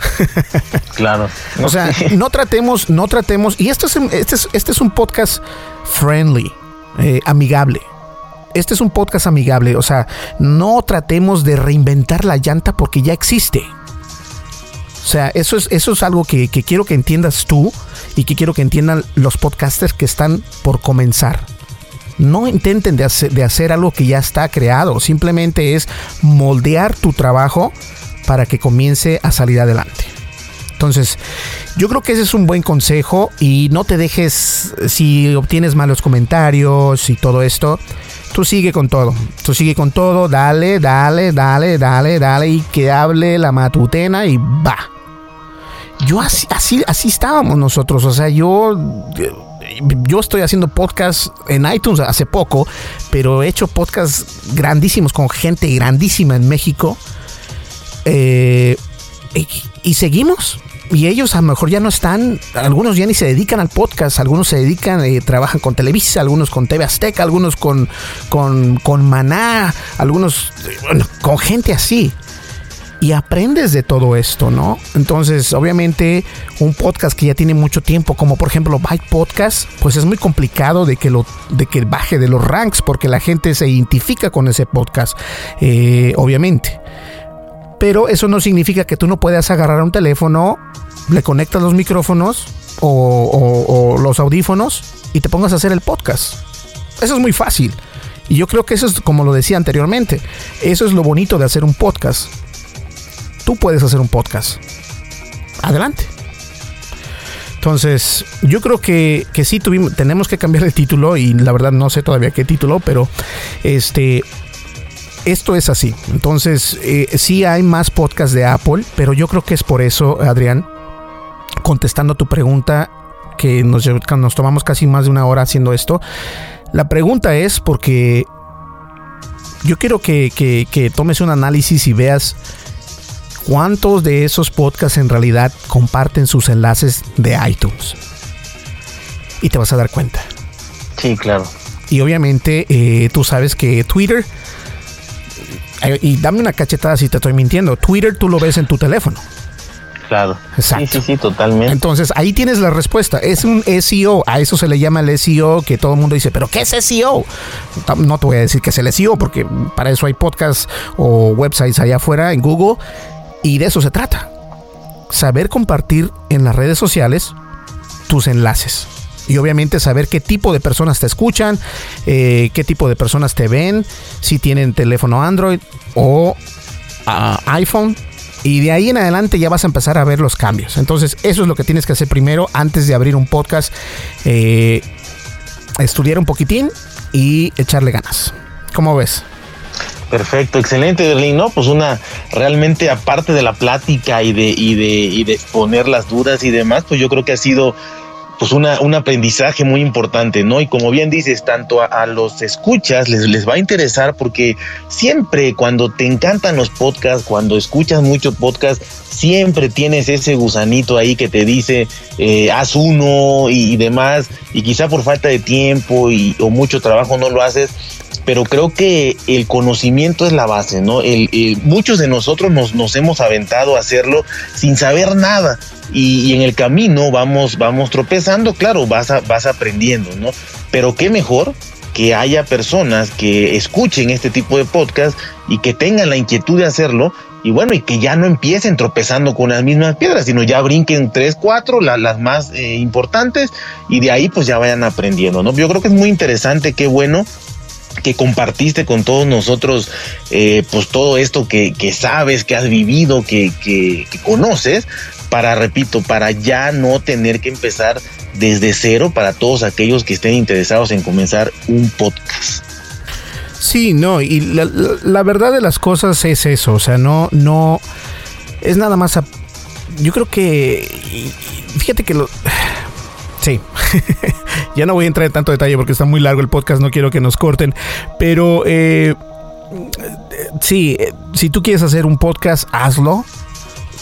Claro. o sea, no tratemos, no tratemos, y esto es, este, es, este es un podcast friendly, eh, amigable. Este es un podcast amigable, o sea, no tratemos de reinventar la llanta porque ya existe. O sea, eso es, eso es algo que, quiero que entiendas tú y que quiero que entiendan los podcasters que están por comenzar no intenten de hacer, de hacer, algo que ya está creado, simplemente es moldear tu trabajo para que comience a salir adelante. Entonces, yo creo que ese es un buen consejo y no te dejes, si obtienes malos comentarios y todo esto, tú sigue con todo, tú sigue con todo, dale, dale, dale, dale, dale y que hable la matutena y va. Yo así, así, así estábamos nosotros, o sea, yo yo estoy haciendo podcast en iTunes hace poco, pero he hecho podcasts grandísimos con gente grandísima en México eh, y, seguimos. Y ellos a lo mejor ya no están, algunos ya ni se dedican al podcast, algunos se dedican, eh, trabajan con Televisa, algunos con TV Azteca, algunos con, con, con Maná, algunos con gente así y aprendes de todo esto, ¿no? Entonces, obviamente, un podcast que ya tiene mucho tiempo, como por ejemplo Byte Podcast, pues es muy complicado de que lo, de que baje de los ranks, porque la gente se identifica con ese podcast, eh, obviamente. Pero eso no significa que tú no puedas agarrar un teléfono, le conectas los micrófonos o, los audífonos y te pongas a hacer el podcast. Eso es muy fácil. Y yo creo que eso es, como lo decía anteriormente, eso es lo bonito de hacer un podcast. Tú puedes hacer un podcast. Adelante. Entonces, yo creo que, que sí tuvimos, tenemos que cambiar el título y la verdad no sé todavía qué título, pero este esto es así. Entonces, eh, sí hay más podcasts de Apple, pero yo creo que es por eso, Adrián, contestando tu pregunta, que nos, nos tomamos casi más de una hora haciendo esto. La pregunta es porque yo quiero que, que tomes un análisis y veas cuántos de esos podcasts en realidad comparten sus enlaces de iTunes. Y te vas a dar cuenta. Sí, claro. Y obviamente eh, tú sabes que Twitter y dame una cachetada si te estoy mintiendo. Twitter tú lo ves en tu teléfono. Claro. Exacto. Sí, sí, sí, totalmente. Entonces, ahí tienes la respuesta. Es un SEO. A eso se le llama el SEO, que todo el mundo dice, ¿pero qué es SEO? No te voy a decir que es el SEO, porque para eso hay podcasts o websites allá afuera en Google. Y de eso se trata. Saber compartir en las redes sociales tus enlaces y obviamente saber qué tipo de personas te escuchan, eh, qué tipo de personas te ven, si tienen teléfono Android o iPhone. Y de ahí en adelante ya vas a empezar a ver los cambios. Entonces eso es lo que tienes que hacer primero antes de abrir un podcast. Eh, estudiar un poquitín y echarle ganas. ¿Cómo ves? Perfecto, excelente, Berlín. No, pues una realmente aparte de la plática y de, y de, y de exponer las dudas y demás, pues yo creo que ha sido pues una, un aprendizaje muy importante, ¿no? Y como bien dices, tanto a, los escuchas les, les va a interesar porque siempre cuando te encantan los podcasts, cuando escuchas mucho podcast, siempre tienes ese gusanito ahí que te dice, eh, haz uno y, demás, y quizá por falta de tiempo y, o mucho trabajo no lo haces, pero creo que el conocimiento es la base, ¿no? El, muchos de nosotros nos, nos hemos aventado a hacerlo sin saber nada y, en el camino vamos, vamos tropezando, claro, vas, vas aprendiendo, ¿no? Pero qué mejor que haya personas que escuchen este tipo de podcast y que tengan la inquietud de hacerlo y bueno, y que ya no empiecen tropezando con las mismas piedras, sino ya brinquen tres, cuatro, las más eh, importantes, y de ahí pues ya vayan aprendiendo, ¿no? Yo creo que es muy interesante, qué bueno que compartiste con todos nosotros eh, pues todo esto que, sabes, que has vivido, que, que, conoces, para, repito, para ya no tener que empezar desde cero para todos aquellos que estén interesados en comenzar un podcast. Sí, no, y la, verdad de las cosas es eso, o sea, no, no, es nada más, yo creo que, fíjate que lo, sí, ya no voy a entrar en tanto detalle porque está muy largo el podcast, no quiero que nos corten, pero eh, sí, si tú quieres hacer un podcast, hazlo,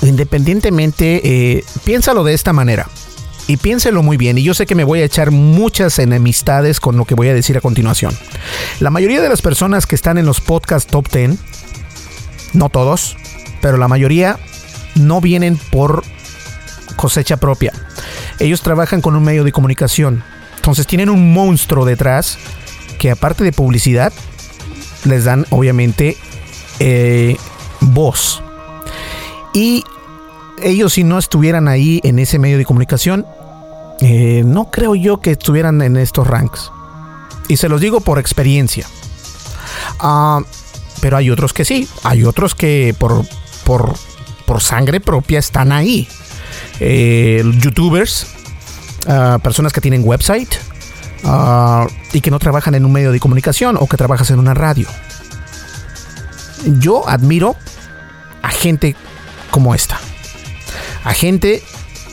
independientemente, eh, piénsalo de esta manera y piénselo muy bien, y yo sé que me voy a echar muchas enemistades con lo que voy a decir a continuación. La mayoría de las personas que están en los podcasts top 10, no todos, pero la mayoría no vienen por cosecha propia. Ellos trabajan con un medio de comunicación. Entonces tienen un monstruo detrás que aparte de publicidad, les dan obviamente eh, voz. Y ellos si no estuvieran ahí en ese medio de comunicación, eh, no creo yo que estuvieran en estos ranks. Y se los digo por experiencia. Ah, pero hay otros que sí. Hay otros que por, por, por sangre propia están ahí. Eh, youtubers, ah, personas que tienen website ah, y que no trabajan en un medio de comunicación o que trabajas en una radio. Yo admiro a gente como esta. A gente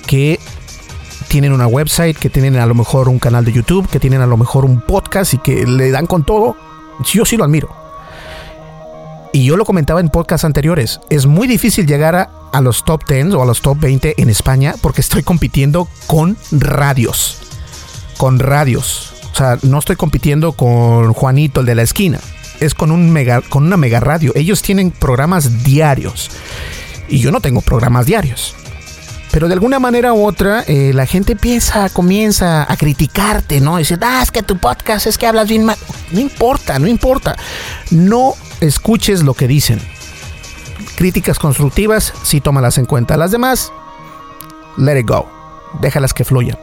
que tienen una website, que tienen a lo mejor un canal de YouTube, que tienen a lo mejor un podcast y que le dan con todo. Yo sí lo admiro. Y yo lo comentaba en podcasts anteriores. Es muy difícil llegar a, los top 10 o a los top 20 en España porque estoy compitiendo con radios. Con radios. O sea, no estoy compitiendo con Juanito, el de la esquina. Es con, un mega, con una mega radio. Ellos tienen programas diarios. Y yo no tengo programas diarios. Pero de alguna manera u otra, eh, la gente piensa, comienza a criticarte, ¿no? Dice, ah, es que tu podcast es que hablas bien mal. No importa, no importa. No escuches lo que dicen. Críticas constructivas, sí tómalas en cuenta. Las demás, let it go. Déjalas que fluyan.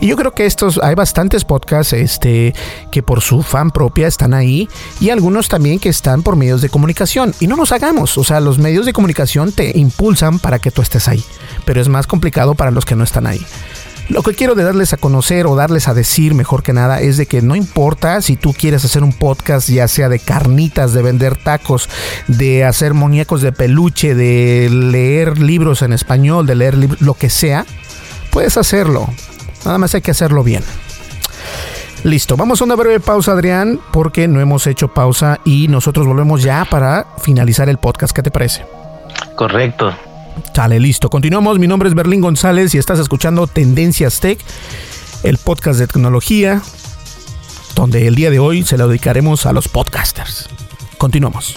Y yo creo que estos, hay bastantes podcasts este, que por su fan propia están ahí y algunos también que están por medios de comunicación. Y no nos hagamos, o sea, los medios de comunicación te impulsan para que tú estés ahí, pero es más complicado para los que no están ahí. Lo que quiero de darles a conocer o darles a decir mejor que nada es de que no importa si tú quieres hacer un podcast ya sea de carnitas, de vender tacos, de hacer muñecos de peluche, de leer libros en español, de leer lo que sea, puedes hacerlo. Nada más hay que hacerlo bien. Listo, vamos a una breve pausa, Adrián, porque no hemos hecho pausa y nosotros volvemos ya para finalizar el podcast. ¿Qué te parece? Correcto. Sale, listo. Continuamos. Mi nombre es Berlín González y estás escuchando Tendencias Tech, el podcast de tecnología, donde el día de hoy se lo dedicaremos a los podcasters. Continuamos.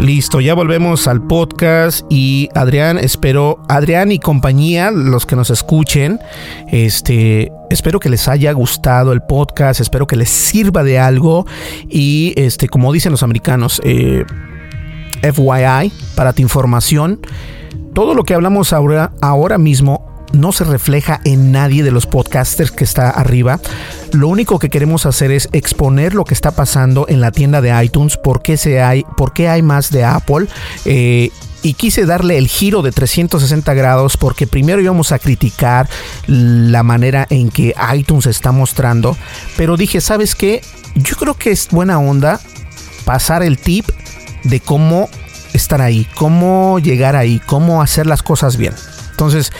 Listo, ya volvemos al podcast y Adrián, espero, Adrián y compañía, los que nos escuchen, este, espero que les haya gustado el podcast, espero que les sirva de algo y este, como dicen los americanos, eh, FYI, para tu información, todo lo que hablamos ahora, ahora mismo no se refleja en nadie de los podcasters que está arriba. Lo único que queremos hacer es exponer lo que está pasando en la tienda de iTunes, por qué, se hay, por qué hay más de Apple. Eh, y quise darle el giro de 360 grados porque primero íbamos a criticar la manera en que iTunes está mostrando, pero dije, ¿sabes qué? Yo creo que es buena onda pasar el tip de cómo estar ahí, cómo llegar ahí, cómo hacer las cosas bien. Entonces,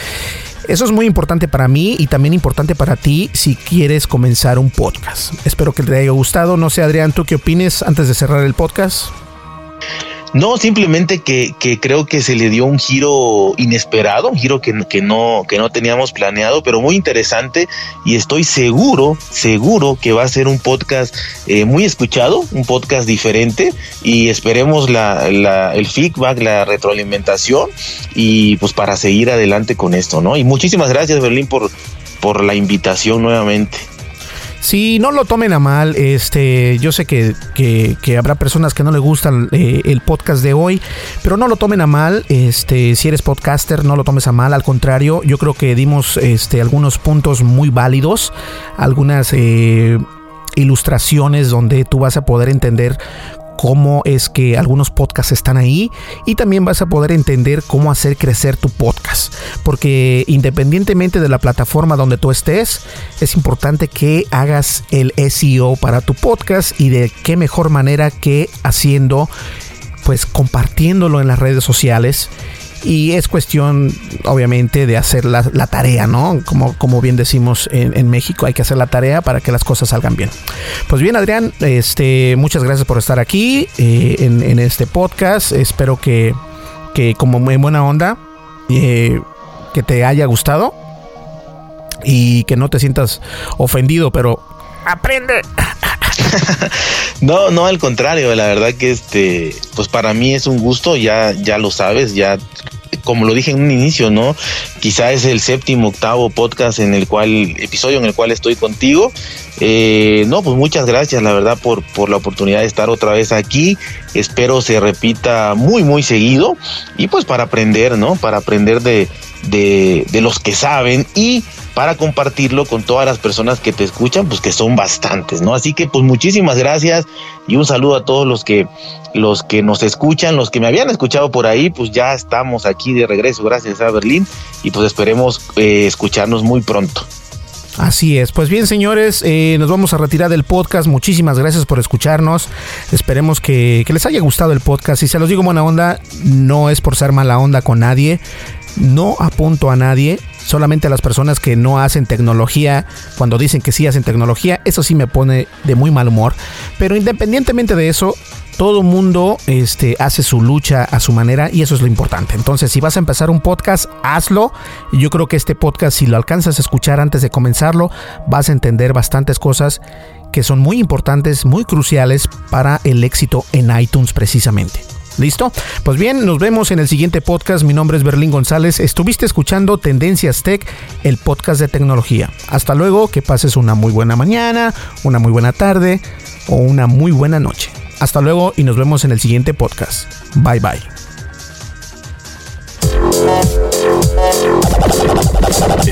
eso es muy importante para mí y también importante para ti si quieres comenzar un podcast. Espero que te haya gustado. No sé, Adrián, ¿tú qué opines antes de cerrar el podcast? No, simplemente que, que, creo que se le dio un giro inesperado, un giro que, que, no, que no teníamos planeado, pero muy interesante y estoy seguro, seguro que va a ser un podcast eh, muy escuchado, un podcast diferente y esperemos la, la, el feedback, la retroalimentación y pues para seguir adelante con esto, ¿no? Y muchísimas gracias, Berlín, por, por la invitación nuevamente. Sí, no lo tomen a mal. Este, yo sé que, que, habrá personas que no le gustan eh, el podcast de hoy, pero no lo tomen a mal. Este, si eres podcaster, no lo tomes a mal. Al contrario, yo creo que dimos este, algunos puntos muy válidos, algunas eh, ilustraciones donde tú vas a poder entender cómo es que algunos podcasts están ahí y también vas a poder entender cómo hacer crecer tu podcast. Porque independientemente de la plataforma donde tú estés, es importante que hagas el SEO para tu podcast y de qué mejor manera que haciendo, pues compartiéndolo en las redes sociales y es cuestión, obviamente, de hacer la, tarea, ¿no? Como, como bien decimos en, México, hay que hacer la tarea para que las cosas salgan bien. Pues bien, Adrián, este, muchas gracias por estar aquí eh, en, este podcast. Espero que, que como en buena onda, eh, que te haya gustado y que no te sientas ofendido, pero aprende. no, no, al contrario, la verdad que este, pues para mí es un gusto, ya, ya lo sabes, ya como lo dije en un inicio, ¿no? Quizá es el séptimo, octavo podcast en el cual, episodio en el cual estoy contigo. Eh, no, pues muchas gracias, la verdad, por, por la oportunidad de estar otra vez aquí. Espero se repita muy, muy seguido. Y pues para aprender, ¿no? Para aprender de, de, de los que saben y para compartirlo con todas las personas que te escuchan, pues que son bastantes, ¿no? Así que pues muchísimas gracias y un saludo a todos los que los que nos escuchan, los que me habían escuchado por ahí, pues ya estamos aquí de regreso, gracias a Berlín y pues esperemos eh, escucharnos muy pronto. Así es, pues bien señores, eh, nos vamos a retirar del podcast, muchísimas gracias por escucharnos, esperemos que, que les haya gustado el podcast. Y se los digo buena onda, no es por ser mala onda con nadie, no apunto a nadie, solamente a las personas que no hacen tecnología, cuando dicen que sí hacen tecnología, eso sí me pone de muy mal humor. Pero independientemente de eso, todo mundo este, hace su lucha a su manera y eso es lo importante. Entonces, si vas a empezar un podcast, hazlo. Yo creo que este podcast, si lo alcanzas a escuchar antes de comenzarlo, vas a entender bastantes cosas que son muy importantes, muy cruciales para el éxito en iTunes precisamente. ¿Listo? Pues bien, nos vemos en el siguiente podcast. Mi nombre es Berlín González. Estuviste escuchando Tendencias Tech, el podcast de tecnología. Hasta luego, que pases una muy buena mañana, una muy buena tarde o una muy buena noche. Hasta luego y nos vemos en el siguiente podcast. Bye bye.